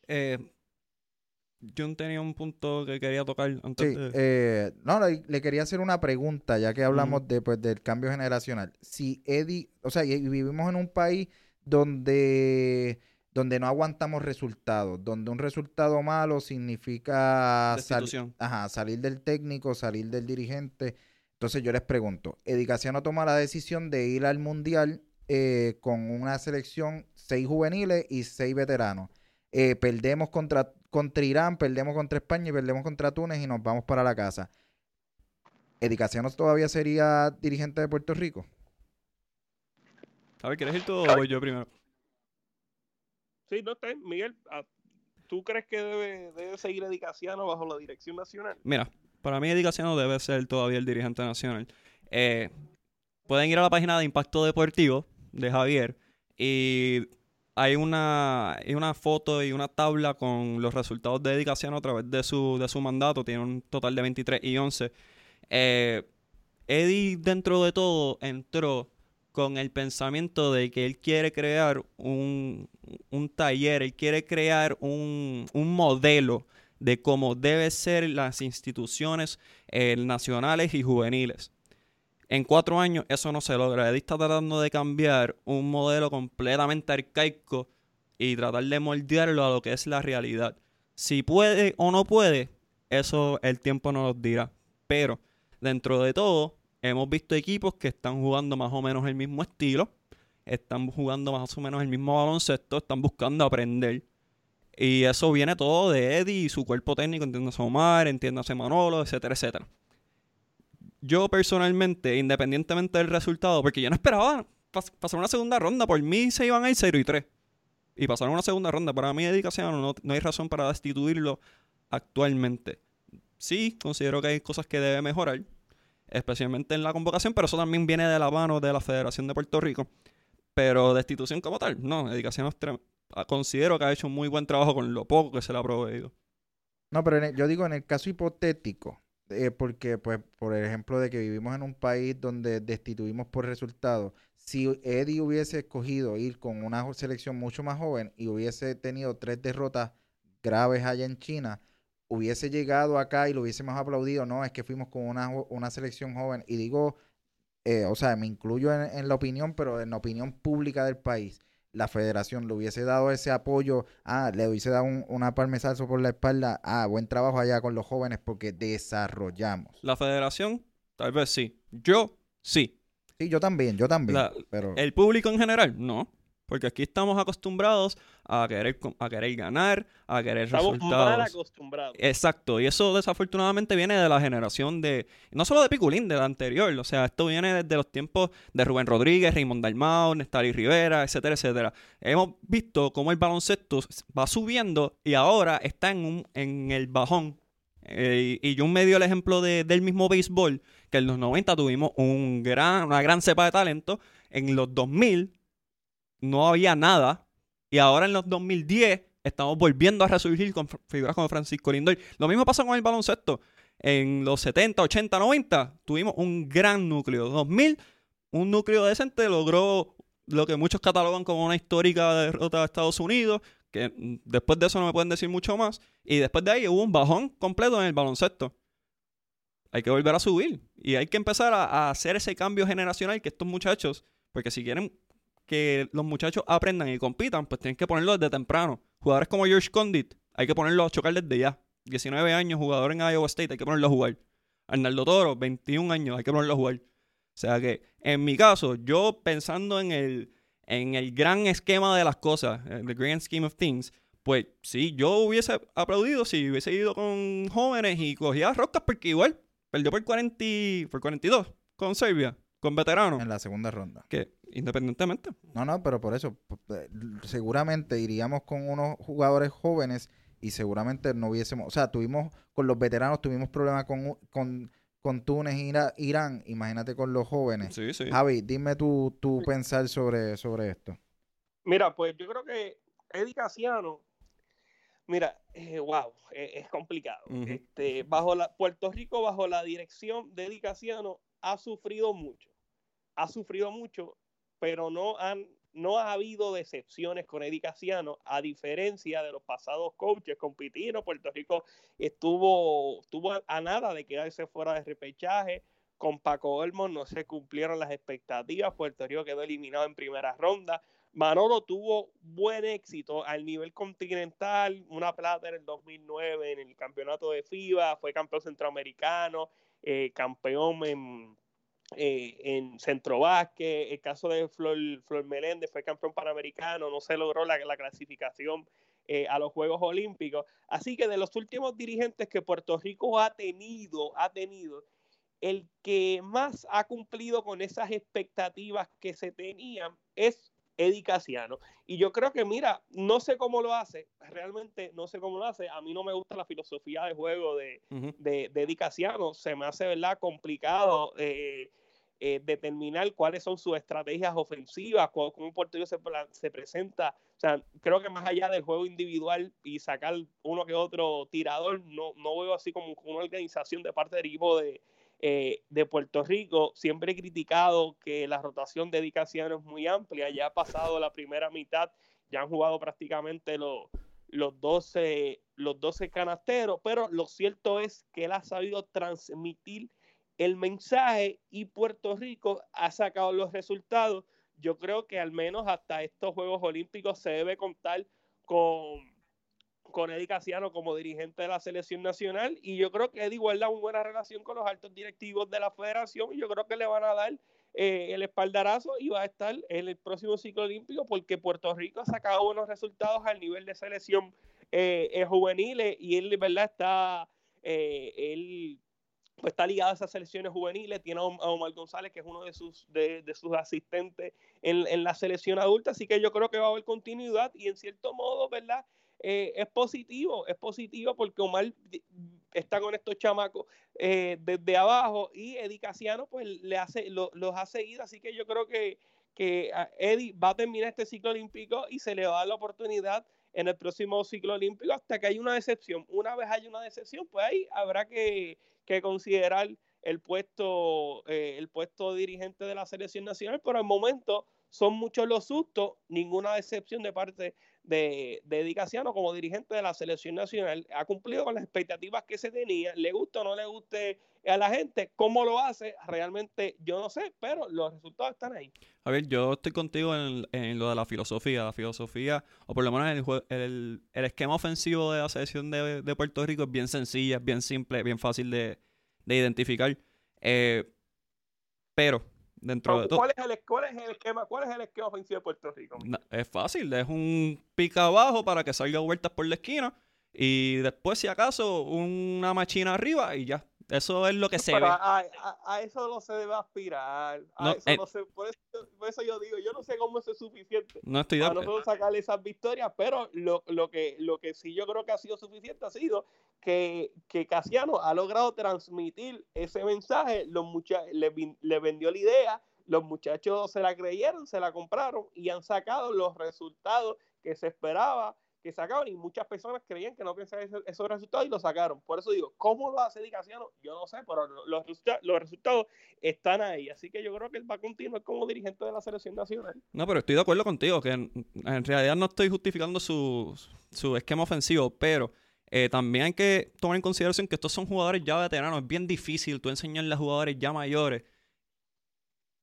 Eh, yo tenía un punto que quería tocar antes sí, de... eh, no, le, le, quería hacer una pregunta, ya que hablamos uh -huh. de, pues, del cambio generacional. Si Eddie, o sea, y vivimos en un país donde donde no aguantamos resultados, donde un resultado malo significa sal ajá, salir del técnico, salir del dirigente. Entonces yo les pregunto, Edicaciano toma la decisión de ir al Mundial eh, con una selección, seis juveniles y seis veteranos. Eh, perdemos contra, contra Irán, perdemos contra España y perdemos contra Túnez y nos vamos para la casa. ¿Edicaciano todavía sería dirigente de Puerto Rico? A ver, ¿quieres ir tú o voy yo primero? Sí, no sé, Miguel, ah, ¿tú crees que debe, seguir Edicaciano bajo la dirección nacional? Mira, para mí Edicaciano debe ser todavía el dirigente nacional. Eh, pueden ir a la página de Impacto Deportivo de Javier y hay una, hay una foto y una tabla con los resultados de Edicaciano a través de su, de su mandato. Tiene un total de 23 y 11. Eh, Eddie, dentro de todo, entró con el pensamiento de que él quiere crear un, un taller, él quiere crear un, un, modelo de cómo deben ser las instituciones eh, nacionales y juveniles. En cuatro años eso no se logra. Eddie está tratando de cambiar un modelo completamente arcaico y tratar de moldearlo a lo que es la realidad. Si puede o no puede, eso el tiempo nos lo dirá. Pero dentro de todo, hemos visto equipos que están jugando más o menos el mismo estilo, están jugando más o menos el mismo baloncesto, están buscando aprender. Y eso viene todo de Eddie y su cuerpo técnico, entiéndase Omar, entiéndase Manolo, etcétera, etcétera. Yo personalmente, independientemente del resultado, porque yo no esperaba pas pasar una segunda ronda, por mí se iban a ir 0 y 3. Y pasaron una segunda ronda. Para mí, Eddie Casiano, no, no hay razón para destituirlo actualmente. Sí, considero que hay cosas que debe mejorar, especialmente en la convocación, pero eso también viene de la mano de la Federación de Puerto Rico. Pero destitución como tal, no, dedicación considero que ha hecho un muy buen trabajo con lo poco que se le ha proveído. No, pero el, yo digo en el caso hipotético, eh, porque pues por ejemplo de que vivimos en un país donde destituimos por resultados, si Eddie hubiese escogido ir con una selección mucho más joven y hubiese tenido tres derrotas graves allá en China, hubiese llegado acá y lo hubiésemos aplaudido, no, es que fuimos con una, una selección joven. Y digo, eh, o sea, me incluyo en, en, la opinión, pero en la opinión pública del país, la federación le hubiese dado ese apoyo, ah, le hubiese dado un, una palmesazo por la espalda, ah, buen trabajo allá con los jóvenes porque desarrollamos. La federación, tal vez sí. Yo, sí. Sí, yo también, yo también. La, pero... El público en general, no. Porque aquí estamos acostumbrados a querer, a querer ganar, a querer estamos resultados. Mal acostumbrados. Exacto. Y eso desafortunadamente viene de la generación de. No solo de Piculín, de la anterior. O sea, esto viene desde los tiempos de Rubén Rodríguez, Raymond Dalmao, Nestari Rivera, etcétera, etcétera. Hemos visto cómo el baloncesto va subiendo y ahora está en, un, en el bajón. Eh, y yo me dio el ejemplo de, del mismo béisbol, que en los 90 tuvimos un gran, una gran cepa de talento. En los 2000 no había nada. Y ahora en los 2010 estamos volviendo a resurgir con figuras como Francisco Lindor. Lo mismo pasa con el baloncesto. En los 70, 80, 90 tuvimos un gran núcleo. 2000, un núcleo decente logró lo que muchos catalogan como una histórica derrota de Estados Unidos, que después de eso no me pueden decir mucho más. Y después de ahí hubo un bajón completo en el baloncesto. Hay que volver a subir y hay que empezar a, a hacer ese cambio generacional que estos muchachos, porque si quieren que los muchachos aprendan y compitan, pues tienen que ponerlo desde temprano. Jugadores como George Condit, hay que ponerlo a chocar desde ya. 19 años, jugador en Iowa State, hay que ponerlo a jugar. Arnaldo Toro, 21 años, hay que ponerlo a jugar. O sea que, en mi caso, yo pensando en el, en el gran esquema de las cosas, the grand scheme of things, pues sí, yo hubiese aplaudido si hubiese ido con jóvenes y cogía rocas porque igual perdió por, 40, por 42 con Serbia con veteranos. En la segunda ronda. Que independientemente. No, no, pero por eso, seguramente iríamos con unos jugadores jóvenes y seguramente no hubiésemos, o sea, tuvimos, con los veteranos tuvimos problemas con, con, con Túnez e Irán, imagínate con los jóvenes. Sí, sí. Javi, dime tu, tu pensar sobre, sobre esto. Mira, pues yo creo que Eddie Casiano, mira, eh, wow, es, es complicado. Este, bajo la, Puerto Rico, bajo la dirección de Eddie Casiano, ha sufrido mucho. Ha sufrido mucho, pero no han no ha habido decepciones con Eddie Casiano, a diferencia de los pasados coaches con Pitino. Puerto Rico estuvo, estuvo a, nada de quedarse fuera de repechaje. Con Paco Olmos no se cumplieron las expectativas. Puerto Rico quedó eliminado en primera ronda. Manolo tuvo buen éxito al nivel continental, una plata en el 2009 en el campeonato de FIBA, fue campeón centroamericano, eh, campeón en, eh, en Centro Vázquez, el caso de Flor, Flor, Meléndez fue campeón panamericano, no se logró la, la clasificación eh, a los Juegos Olímpicos. Así que de los últimos dirigentes que Puerto Rico ha tenido, ha tenido, el que más ha cumplido con esas expectativas que se tenían es Eddie Casiano. Y yo creo que, mira, no sé cómo lo hace, realmente no sé cómo lo hace. A mí no me gusta la filosofía de juego de, de, Eddie Casiano. Se me hace, ¿verdad?, complicado. Eh, eh, determinar cuáles son sus estrategias ofensivas, cómo, cómo Puerto Rico se, se, presenta. O sea, creo que más allá del juego individual y sacar uno que otro tirador, no, no veo así como una organización de parte del equipo de, eh, de Puerto Rico. Siempre he criticado que la rotación de Edicaciano es muy amplia. Ya ha pasado la primera mitad, ya han jugado prácticamente los, los, 12, los 12 canasteros, pero lo cierto es que él ha sabido transmitir el mensaje y Puerto Rico ha sacado los resultados. Yo creo que al menos hasta estos Juegos Olímpicos se debe contar con, con Eddie Casiano como dirigente de la selección nacional y yo creo que Eddie guarda una buena relación con los altos directivos de la federación y yo creo que le van a dar eh, el espaldarazo y va a estar en el próximo ciclo olímpico porque Puerto Rico ha sacado buenos resultados al nivel de selección eh, eh juvenil y él, ¿verdad? Está, eh, él pues está ligado a esas selecciones juveniles, tiene a Omar González, que es uno de sus, de, sus asistentes en, en, la selección adulta, así que yo creo que va a haber continuidad y en cierto modo, ¿verdad? Eh, es positivo, es positivo porque Omar está con estos chamacos eh, desde abajo y Eddie Casiano pues le hace, los ha seguido, así que yo creo que, que Eddie va a terminar este ciclo olímpico y se le va a dar la oportunidad en el próximo ciclo olímpico hasta que haya una decepción. Una vez haya una decepción, pues ahí habrá que, que considerar el puesto, eh, el puesto dirigente de la selección nacional, pero al momento son muchos los sustos, ninguna decepción de parte de, de como dirigente de la selección nacional. Ha cumplido con las expectativas que se tenía, le gusta o no le guste a la gente, cómo lo hace, realmente yo no sé, pero los resultados están ahí. A ver, yo estoy contigo en, lo de la filosofía. La filosofía, o por lo menos el, el, esquema ofensivo de la selección de, de, Puerto Rico es bien sencilla, es bien simple, bien fácil de, de identificar. Eh, pero dentro de todo. ¿cuál es, el, ¿Cuál es el esquema? ¿Cuál es el esquema ofensivo de Puerto Rico? es fácil, es un pica abajo para que salga vueltas por la esquina y después, si acaso, una machina arriba y ya. Eso es lo que se ve. A, eso no se debe aspirar. A eso eh, no se, por, eso, yo digo, yo no sé cómo eso es suficiente no estoy de nosotros sacarle esas victorias, pero lo, lo, que, lo que sí yo creo que ha sido suficiente ha sido que, que Casiano ha logrado transmitir ese mensaje, los le, le vendió la idea, los muchachos se la creyeron, se la compraron y han sacado los resultados que se esperaba que sacaban y muchas personas creían que no pensaban esos resultados y lo sacaron. Por eso digo, ¿cómo lo hace Dicasiano? Yo no sé, pero los, los resultados están ahí. Así que yo creo que él va a continuar como dirigente de la selección nacional. No, pero estoy de acuerdo contigo, que en, realidad no estoy justificando su, su esquema ofensivo, pero eh, también hay que tomar en consideración que estos son jugadores ya veteranos. Es bien difícil tú enseñarle a jugadores ya mayores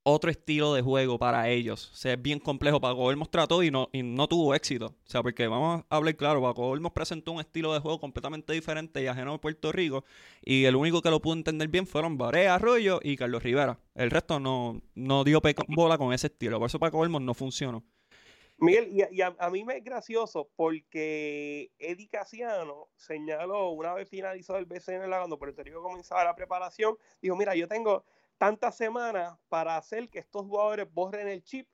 otro estilo de juego para ellos. O sea, es bien complejo. Paco Olmos trató y no, y no tuvo éxito. O sea, porque vamos a hablar claro, Paco Olmos presentó un estilo de juego completamente diferente y ajeno a Puerto Rico. Y el único que lo pudo entender bien fueron Barea Arroyo y Carlos Rivera. El resto no, no dio [laughs] bola con ese estilo. Por eso Paco Olmos no funcionó. Miguel, y, a, mí me es gracioso porque Eddie Casiano señaló una vez finalizado el BCN cuando Puerto Rico comenzaba la preparación, dijo, mira, yo tengo tantas semanas para hacer que estos jugadores borren el chip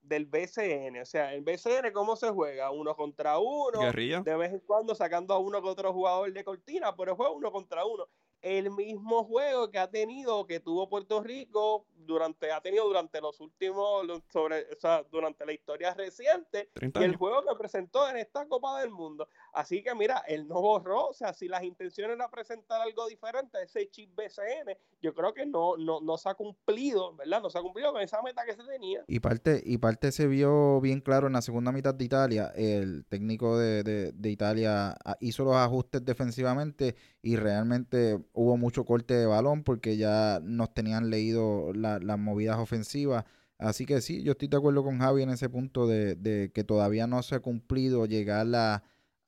del BCN. O sea, el BCN, ¿cómo se juega? Uno contra uno, de vez en cuando sacando a uno que otro jugador de cortina, pero juega uno contra uno el mismo juego que ha tenido, que tuvo Puerto Rico durante, ha tenido durante los últimos, sobre, o sea, durante la historia reciente, y el juego que presentó en esta Copa del Mundo. Así que mira, él no borró, o sea, si las intenciones eran presentar algo diferente, ese chip BCN, yo creo que no, no, no se ha cumplido, ¿verdad? No se ha cumplido con esa meta que se tenía. Y parte, y parte se vio bien claro en la segunda mitad de Italia, el técnico de, de, de Italia ah, hizo los ajustes defensivamente y realmente hubo mucho corte de balón porque ya nos tenían leído las movidas ofensivas. Así que sí, yo estoy de acuerdo con Javi en ese punto de, que todavía no se ha cumplido llegar a,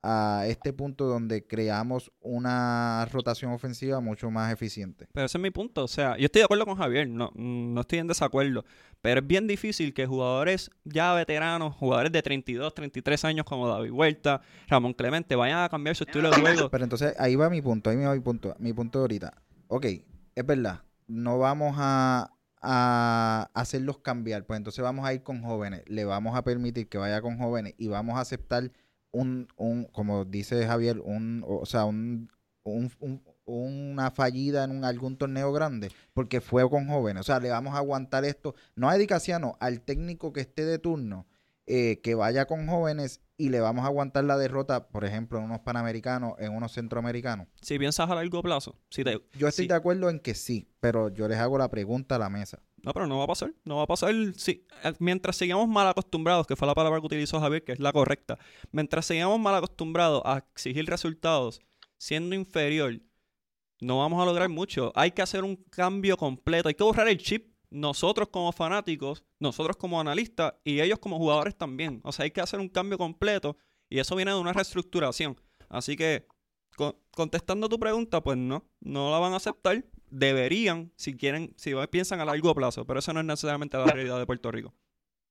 a este punto donde creamos una rotación ofensiva mucho más eficiente. Pero ese es mi punto. O sea, yo estoy de acuerdo con Javier, no, no estoy en desacuerdo. Pero es bien difícil que jugadores ya veteranos, jugadores de 32, 33 años como David Huerta, Ramón Clemente, vayan a cambiar su estilo de juego. Pero entonces ahí va mi punto, ahí va mi punto, mi punto de ahorita. Ok, es verdad, no vamos a, a hacerlos cambiar, pues entonces vamos a ir con jóvenes, le vamos a permitir que vaya con jóvenes y vamos a aceptar un, un como dice Javier, un, o sea, un, un, una fallida en un, algún torneo grande, porque fue con jóvenes. O sea, le vamos a aguantar esto, no a Edicasiano, al técnico que esté de turno, eh, que vaya con jóvenes y le vamos a aguantar la derrota, por ejemplo, en unos panamericanos, en unos centroamericanos. Si piensas a largo plazo, si te, yo estoy de acuerdo en que sí, pero yo les hago la pregunta a la mesa. No, pero no va a pasar. No va a pasar. Si, eh, mientras sigamos mal acostumbrados, que fue la palabra que utilizó Javier, que es la correcta, mientras sigamos mal acostumbrados a exigir resultados siendo inferior, no vamos a lograr mucho. Hay que hacer un cambio completo. Hay que borrar el chip. Nosotros como fanáticos, nosotros como analistas y ellos como jugadores también. O sea, hay que hacer un cambio completo y eso viene de una reestructuración. Así que, contestando tu pregunta, pues no, no la van a aceptar deberían, si quieren, si piensan a largo plazo, pero eso no es necesariamente la realidad de Puerto Rico.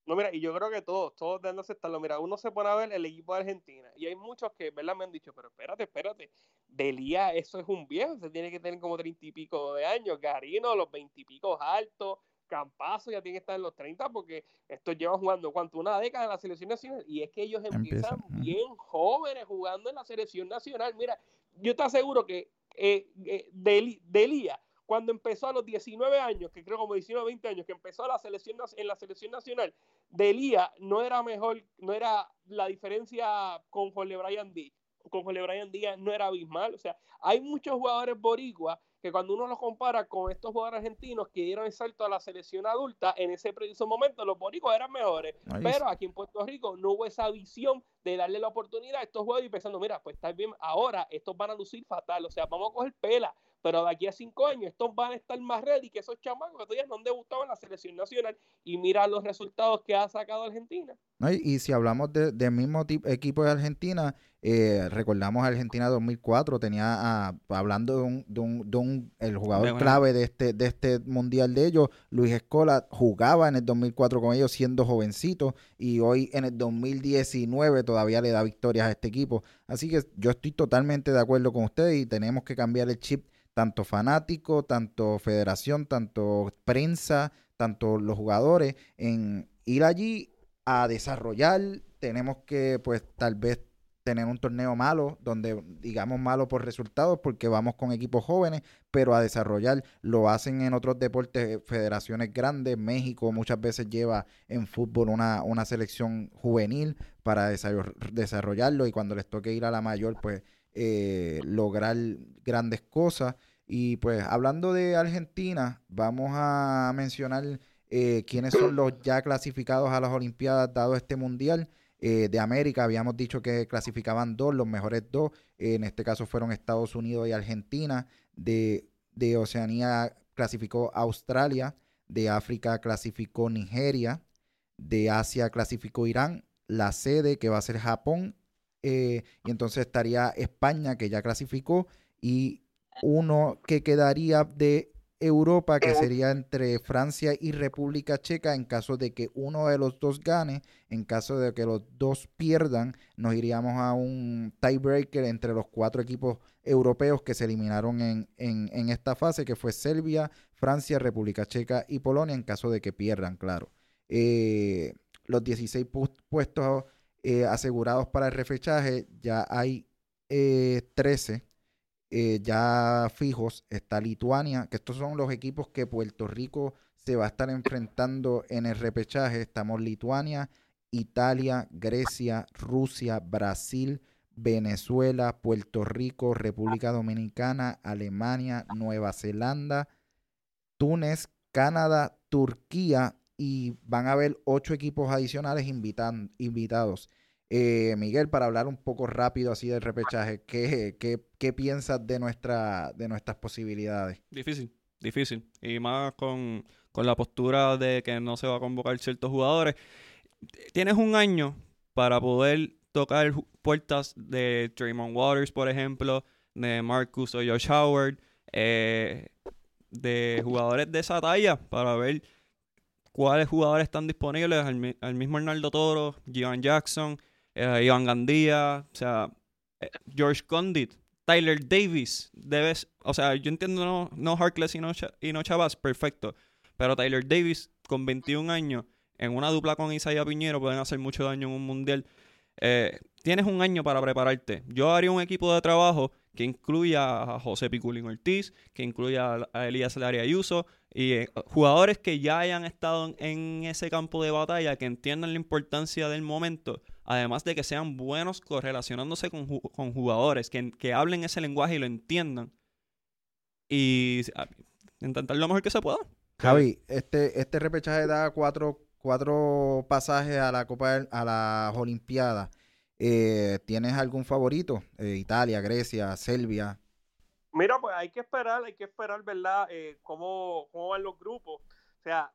No, mira, y yo creo que todos, todos deben aceptarlo. Mira, uno se pone a ver el equipo de Argentina y hay muchos que, ¿verdad? Me han dicho, pero espérate, espérate, Delía, eso es un viejo, se tiene que tener como treinta y pico de años, Garino, los veintipicos altos, Campazo ya tiene que estar en los 30 porque estos llevan jugando, ¿cuánto? Una década en la selección nacional y es que ellos empiezan bien jóvenes jugando en la selección nacional. Mira, yo te aseguro que eh, eh Delía cuando empezó a los 19 años, que creo como 19 20 años, que empezó la selección, en la selección nacional, Delía no era mejor, no era la diferencia con Jorge Brian Díaz, con Jorge Brian Díaz no era abismal, o sea, hay muchos jugadores boricuas que cuando uno los compara con estos jugadores argentinos que dieron el salto a la selección adulta, en ese preciso momento los boricuas eran mejores, pero aquí en Puerto Rico no hubo esa visión de darle la oportunidad a estos jugadores y pensando, mira, pues está bien, ahora estos van a lucir fatal, o sea, vamos a coger pela, pero de aquí a cinco años estos van a estar más ready que esos chamacos que todavía no han debutado en la selección nacional y mira los resultados que ha sacado Argentina. y, si hablamos del mismo tipo, equipo de Argentina, eh, recordamos Argentina 2004, tenía, hablando de un, de un, de un el jugador clave de este, de este mundial de ellos, Luis Escola, jugaba en el 2004 con ellos siendo jovencito y hoy en el 2019 todavía le da victorias a este equipo. Así que yo estoy totalmente de acuerdo con ustedes y tenemos que cambiar el chip tanto fanático, tanto federación, tanto prensa, tanto los jugadores, en ir allí a desarrollar. Tenemos que, pues, tal vez tener un torneo malo, donde digamos malo por resultados, porque vamos con equipos jóvenes, pero a desarrollar lo hacen en otros deportes, federaciones grandes. México muchas veces lleva en fútbol una, una selección juvenil para desarrollarlo y cuando les toque ir a la mayor, pues eh, lograr grandes cosas. Y pues hablando de Argentina, vamos a mencionar eh, quiénes son los ya clasificados a las Olimpiadas dado este mundial. Eh, de América habíamos dicho que clasificaban dos, los mejores dos. en este caso fueron Estados Unidos y Argentina. De, de Oceanía clasificó Australia. De África clasificó Nigeria. De Asia clasificó Irán. La sede que va a ser Japón eh, y entonces estaría España, que ya clasificó, y uno que quedaría de Europa, que sería entre Francia y República Checa, en caso de que uno de los dos gane, en caso de que los dos pierdan, nos iríamos a un tiebreaker entre los cuatro equipos europeos que se eliminaron en, en, esta fase, que fue Serbia, Francia, República Checa y Polonia, en caso de que pierdan, claro. Eh, los 16 puestos eh, asegurados para el refechaje, ya hay 13 eh, eh, ya fijos. Está Lituania, que estos son los equipos que Puerto Rico se va a estar enfrentando en el repechaje. Estamos Lituania, Italia, Grecia, Rusia, Brasil, Venezuela, Puerto Rico, República Dominicana, Alemania, Nueva Zelanda, Túnez, Canadá, Turquía y van a haber ocho equipos adicionales invitados. Eh, Miguel, para hablar un poco rápido así del repechaje, ¿qué, qué, piensas de, nuestra, de nuestras posibilidades? Difícil, difícil. Y más con, con la postura de que no se va a convocar ciertos jugadores. Tienes un año para poder tocar puertas de Draymond Waters, por ejemplo, de Marcus o Josh Howard, eh, de jugadores de esa talla para ver cuáles jugadores están disponibles. Al, mismo Arnaldo Toro, Gian Jackson, eh, Iván Gandía, o sea, eh, George Condit, Tyler Davis. Debes, o sea, yo entiendo no, no Harkless y no, y no Chavas, perfecto. Pero Tyler Davis, con 21 años, en una dupla con Isaiah Piñero, pueden hacer mucho daño en un mundial. Eh, tienes un año para prepararte. Yo haría un equipo de trabajo que incluya a José Piculín Ortiz, que incluya a Elías Laria Ayuso y eh, jugadores que ya hayan estado en ese campo de batalla, que entiendan la importancia del momento, además de que sean buenos correlacionándose con, jugadores, que, que, hablen ese lenguaje y lo entiendan. Y intentar lo mejor que se pueda. Javi, este, este repechaje da cuatro, cuatro pasajes a la Copa, a las Olimpiadas. Eh, ¿Tienes algún favorito? Eh, Italia, Grecia, Serbia. Mira, pues hay que esperar, hay que esperar, ¿verdad? Eh, cómo, cómo van los grupos. O sea,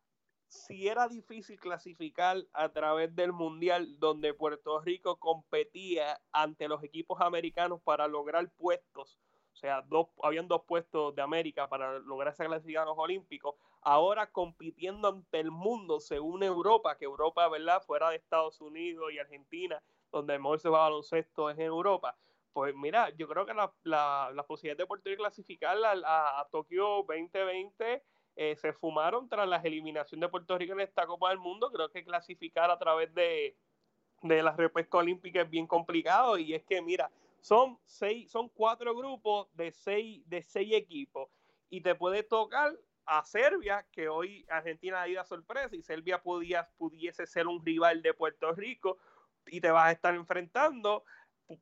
si era difícil clasificar a través del Mundial donde Puerto Rico competía ante los equipos americanos para lograr puestos, o sea, dos, habían dos puestos de América para lograr esa clasificación a los Olímpicos, ahora compitiendo ante el mundo según Europa, que Europa, ¿verdad? Fuera de Estados Unidos y Argentina, donde mejor se va baloncesto es en Europa. Pues mira, yo creo que la, la, posibilidad de Puerto Rico clasificar a, a, Tokio 2020 eh, se fumaron tras la eliminación de Puerto Rico en esta Copa del Mundo. Creo que clasificar a través de, de la repesca olímpica es bien complicado y es que mira, son seis, son cuatro grupos de seis, de seis equipos y te puede tocar a Serbia, que hoy Argentina ha ido a sorpresa y Serbia podía, pudiese ser un rival de Puerto Rico, y te vas a estar enfrentando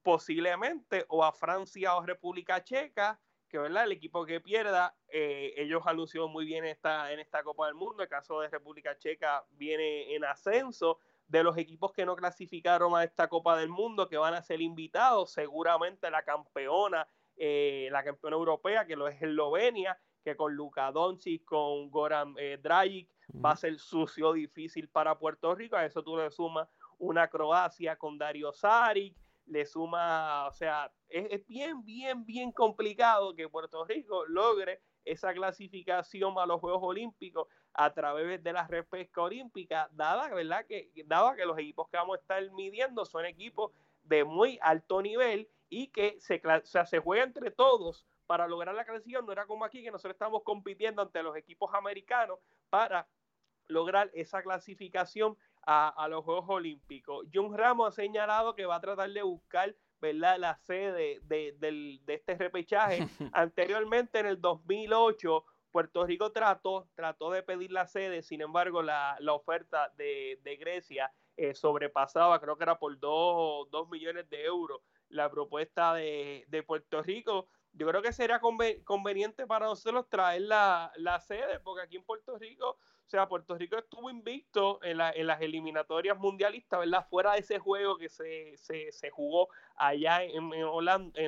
posiblemente o a Francia o República Checa, que verdad el equipo que pierda, eh, ellos han lucido muy bien esta, en esta Copa del Mundo, el caso de República Checa viene en ascenso, de los equipos que no clasificaron a esta Copa del Mundo, que van a ser invitados, seguramente la campeona, eh, la campeona europea, que lo es Eslovenia, que con Luka Doncic, con Goran eh, Dragic, va a ser sucio, difícil para Puerto Rico, a eso tú le sumas una Croacia con Dario Saric, le suma, o sea, es, bien, bien, bien complicado que Puerto Rico logre esa clasificación a los Juegos Olímpicos a través de la repesca olímpica, dada, ¿verdad? Que, dada que los equipos que vamos a estar midiendo son equipos de muy alto nivel y que se, o sea, se juega entre todos para lograr la clasificación. No era como aquí que nosotros estamos compitiendo ante los equipos americanos para lograr esa clasificación a, los Juegos Olímpicos. John Ramos ha señalado que va a tratar de buscar ¿verdad? la sede de, este repechaje. [laughs] Anteriormente, en el 2008, Puerto Rico trató, trató de pedir la sede, sin embargo, la, oferta de, Grecia eh, sobrepasaba, creo que era por 2 millones de euros, la propuesta de, Puerto Rico. Yo creo que sería conveniente para nosotros traer la, la sede, porque aquí en Puerto Rico o sea, Puerto Rico estuvo invicto en, las eliminatorias mundialistas, ¿verdad? Fuera de ese juego que se, jugó allá en,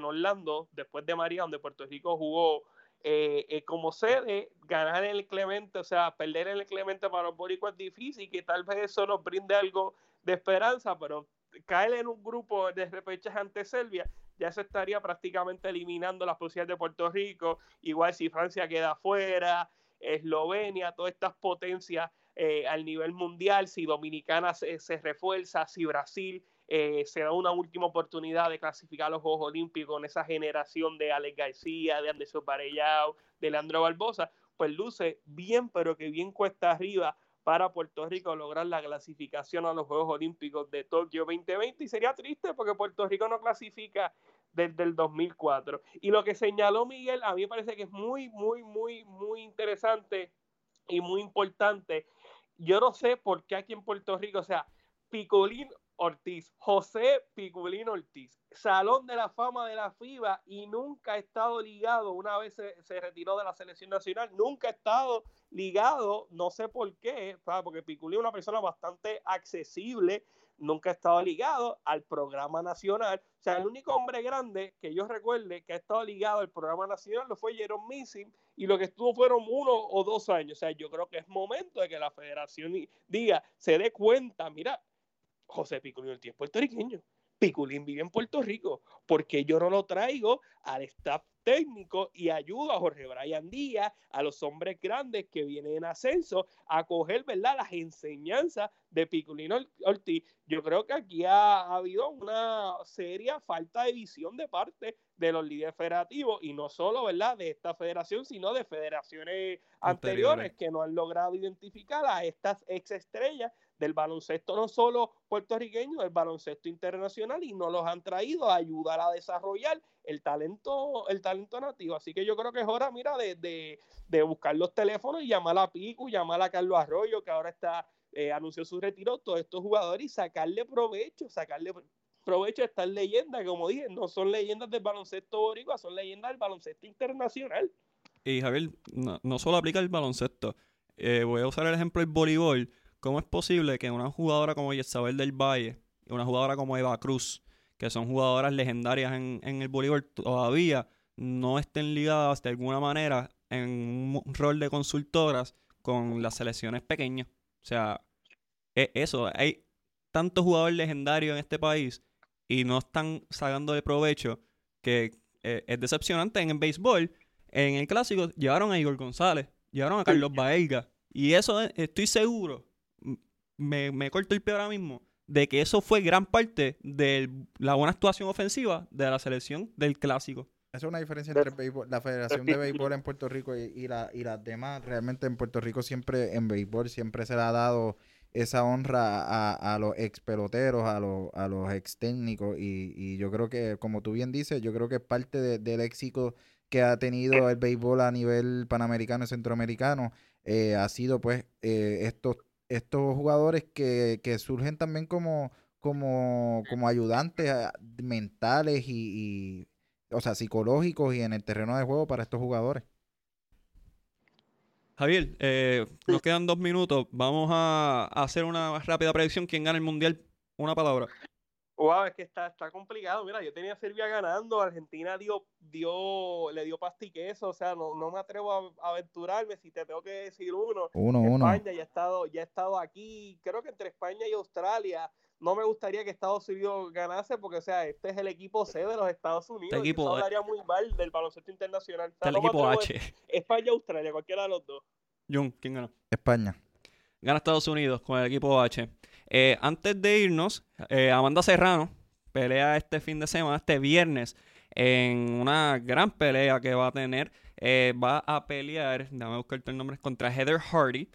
Orlando, después de María, donde Puerto Rico jugó eh, eh, como sede, ganar en el Clemente, o sea, perder en el Clemente para los boricuas es difícil, que tal vez eso nos brinde algo de esperanza, pero caer en un grupo de repechaje ante Serbia, ya se estaría prácticamente eliminando las posibilidades de Puerto Rico, igual si Francia queda fuera, Eslovenia, todas estas potencias eh, al nivel mundial, si Dominicana se, refuerza, si Brasil eh, se da una última oportunidad de clasificar a los Juegos Olímpicos con esa generación de Alex García, de Anderson Parellao, de Leandro Barbosa, pues luce bien, pero que bien cuesta arriba para Puerto Rico lograr la clasificación a los Juegos Olímpicos de Tokio 2020 y sería triste porque Puerto Rico no clasifica desde el 2004. Y lo que señaló Miguel, a mí me parece que es muy, muy, muy, muy interesante y muy importante. Yo no sé por qué aquí en Puerto Rico, o sea, Picolín Ortiz, José Picolín Ortiz, Salón de la Fama de la FIBA y nunca ha estado ligado, una vez se, retiró de la selección nacional, nunca ha estado ligado, no sé por qué, porque Picolín es una persona bastante accesible, nunca ha estado ligado al programa nacional. O sea, el único hombre grande que yo recuerde que ha estado ligado al programa nacional lo fue Jerome Missing y lo que estuvo fueron uno o dos años. O sea, yo creo que es momento de que la federación diga, se dé cuenta, mira, José Pico es puertorriqueño. Piculín vive en Puerto Rico, porque yo no lo traigo al staff técnico y ayudo a Jorge Brian Díaz, a los hombres grandes que vienen en ascenso, a coger ¿verdad? las enseñanzas de Piculino Ortiz. Yo creo que aquí ha, habido una seria falta de visión de parte de los líderes federativos y no solo ¿verdad? de esta federación, sino de federaciones anteriores, que no han logrado identificar a estas ex estrellas del baloncesto no solo puertorriqueño, del baloncesto internacional y no los han traído a ayudar a desarrollar el talento, el talento nativo. Así que yo creo que es hora, mira, de, buscar los teléfonos y llamar a Pico, llamar a Carlos Arroyo, que ahora está, eh, anunció su retiro, todos estos jugadores y sacarle provecho, sacarle provecho a estas leyendas, como dije, no son leyendas del baloncesto boricua, son leyendas del baloncesto internacional. Y Javier, no, solo aplica el baloncesto. Eh, voy a usar el ejemplo del voleibol ¿Cómo es posible que una jugadora como Isabel del Valle y una jugadora como Eva Cruz, que son jugadoras legendarias en, el voleibol, todavía no estén ligadas de alguna manera en un rol de consultoras con las selecciones pequeñas? O sea, es eso. Hay tantos jugadores legendarios en este país y no están sacando de provecho que eh, es decepcionante. En el béisbol, en el clásico, llevaron a Igor González, llevaron a Carlos Baelga. Y eso eh, estoy seguro me, me corto el pie ahora mismo de que eso fue gran parte de la buena actuación ofensiva de la selección del clásico. Esa es una diferencia entre la Federación de Béisbol en Puerto Rico y, la, y las demás. Realmente en Puerto Rico siempre, en béisbol, siempre se le ha dado esa honra a, los ex peloteros, a los, a los ex técnicos. Y, yo creo que, como tú bien dices, yo creo que parte del éxito que ha tenido el béisbol a nivel panamericano y centroamericano eh, ha sido pues eh, estos estos jugadores que, surgen también como, como, como ayudantes ah, mentales y, o sea, psicológicos y en el terreno de juego para estos jugadores. Javier, eh, nos quedan dos minutos. Vamos a, hacer una rápida predicción. ¿Quién gana el Mundial? Una palabra. Wow, es que está, está complicado. Mira, yo tenía a Serbia ganando, Argentina dio, dio, le dio pastiqueso, o sea, no, no me atrevo a, aventurarme si te tengo que decir uno. Uno, uno. España ya ha estado, ya ha estado aquí, creo que entre España y Australia. No me gustaría que Estados Unidos ganase porque, o sea, este es el equipo C de los Estados Unidos. Este equipo, hablaría muy mal del baloncesto internacional. el equipo H. España Australia, cualquiera de los dos. Jun, ¿quién gana? España. Gana Estados Unidos con el equipo H. Eh, antes de irnos, eh, Amanda Serrano pelea este fin de semana, este viernes, en una gran pelea que va a tener. Eh, va a pelear, déjame buscarte el nombre, contra Heather Hardy.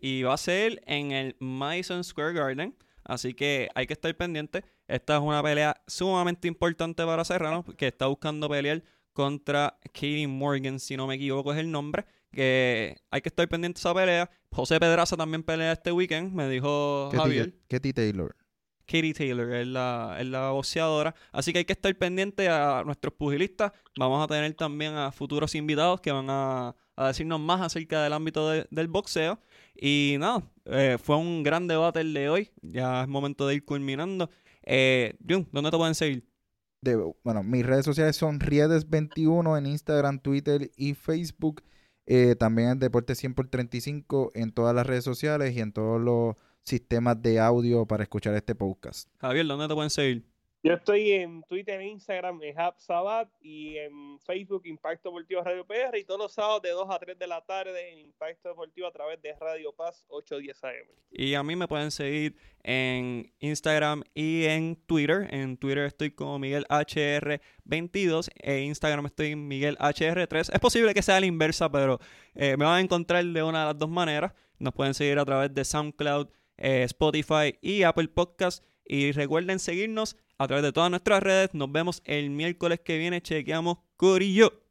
y va a ser en el Madison Square Garden. Así que hay que estar pendiente. Esta es una pelea sumamente importante para Serrano, que está buscando pelear contra Katie Morgan, si no me equivoco es el nombre que hay que estar pendiente de esa pelea. José Pedraza también pelea este weekend, me dijo Javier. Katie Taylor. Katie Taylor es la, es la boxeadora. Así que hay que estar pendiente a nuestros pugilistas. Vamos a tener también a futuros invitados que van a, decirnos más acerca del ámbito del boxeo. Y nada, eh, fue un gran debate el de hoy. Ya es momento de ir culminando. Eh, Jun, ¿dónde te pueden seguir? bueno, mis redes sociales son Riedes21 en Instagram, Twitter y Facebook. Eh, también en Deporte 100 por 35 en todas las redes sociales y en todos los sistemas de audio para escuchar este podcast. Javier, ¿dónde te pueden seguir? Yo estoy en Twitter e Instagram, en Sabat y en Facebook Impacto Deportivo Radio PR y todos los sábados de 2 a 3 de la tarde en Impacto Deportivo a través de Radio Paz 810 AM. Y a mí me pueden seguir en Instagram y en Twitter. En Twitter estoy como Miguel HR22 e Instagram estoy en Miguel HR3. Es posible que sea la inversa, pero eh, me van a encontrar de una de las dos maneras. Nos pueden seguir a través de SoundCloud, eh, Spotify y Apple Podcast. Y recuerden seguirnos a través de todas nuestras redes. Nos vemos el miércoles que viene. Chequeamos Corillo.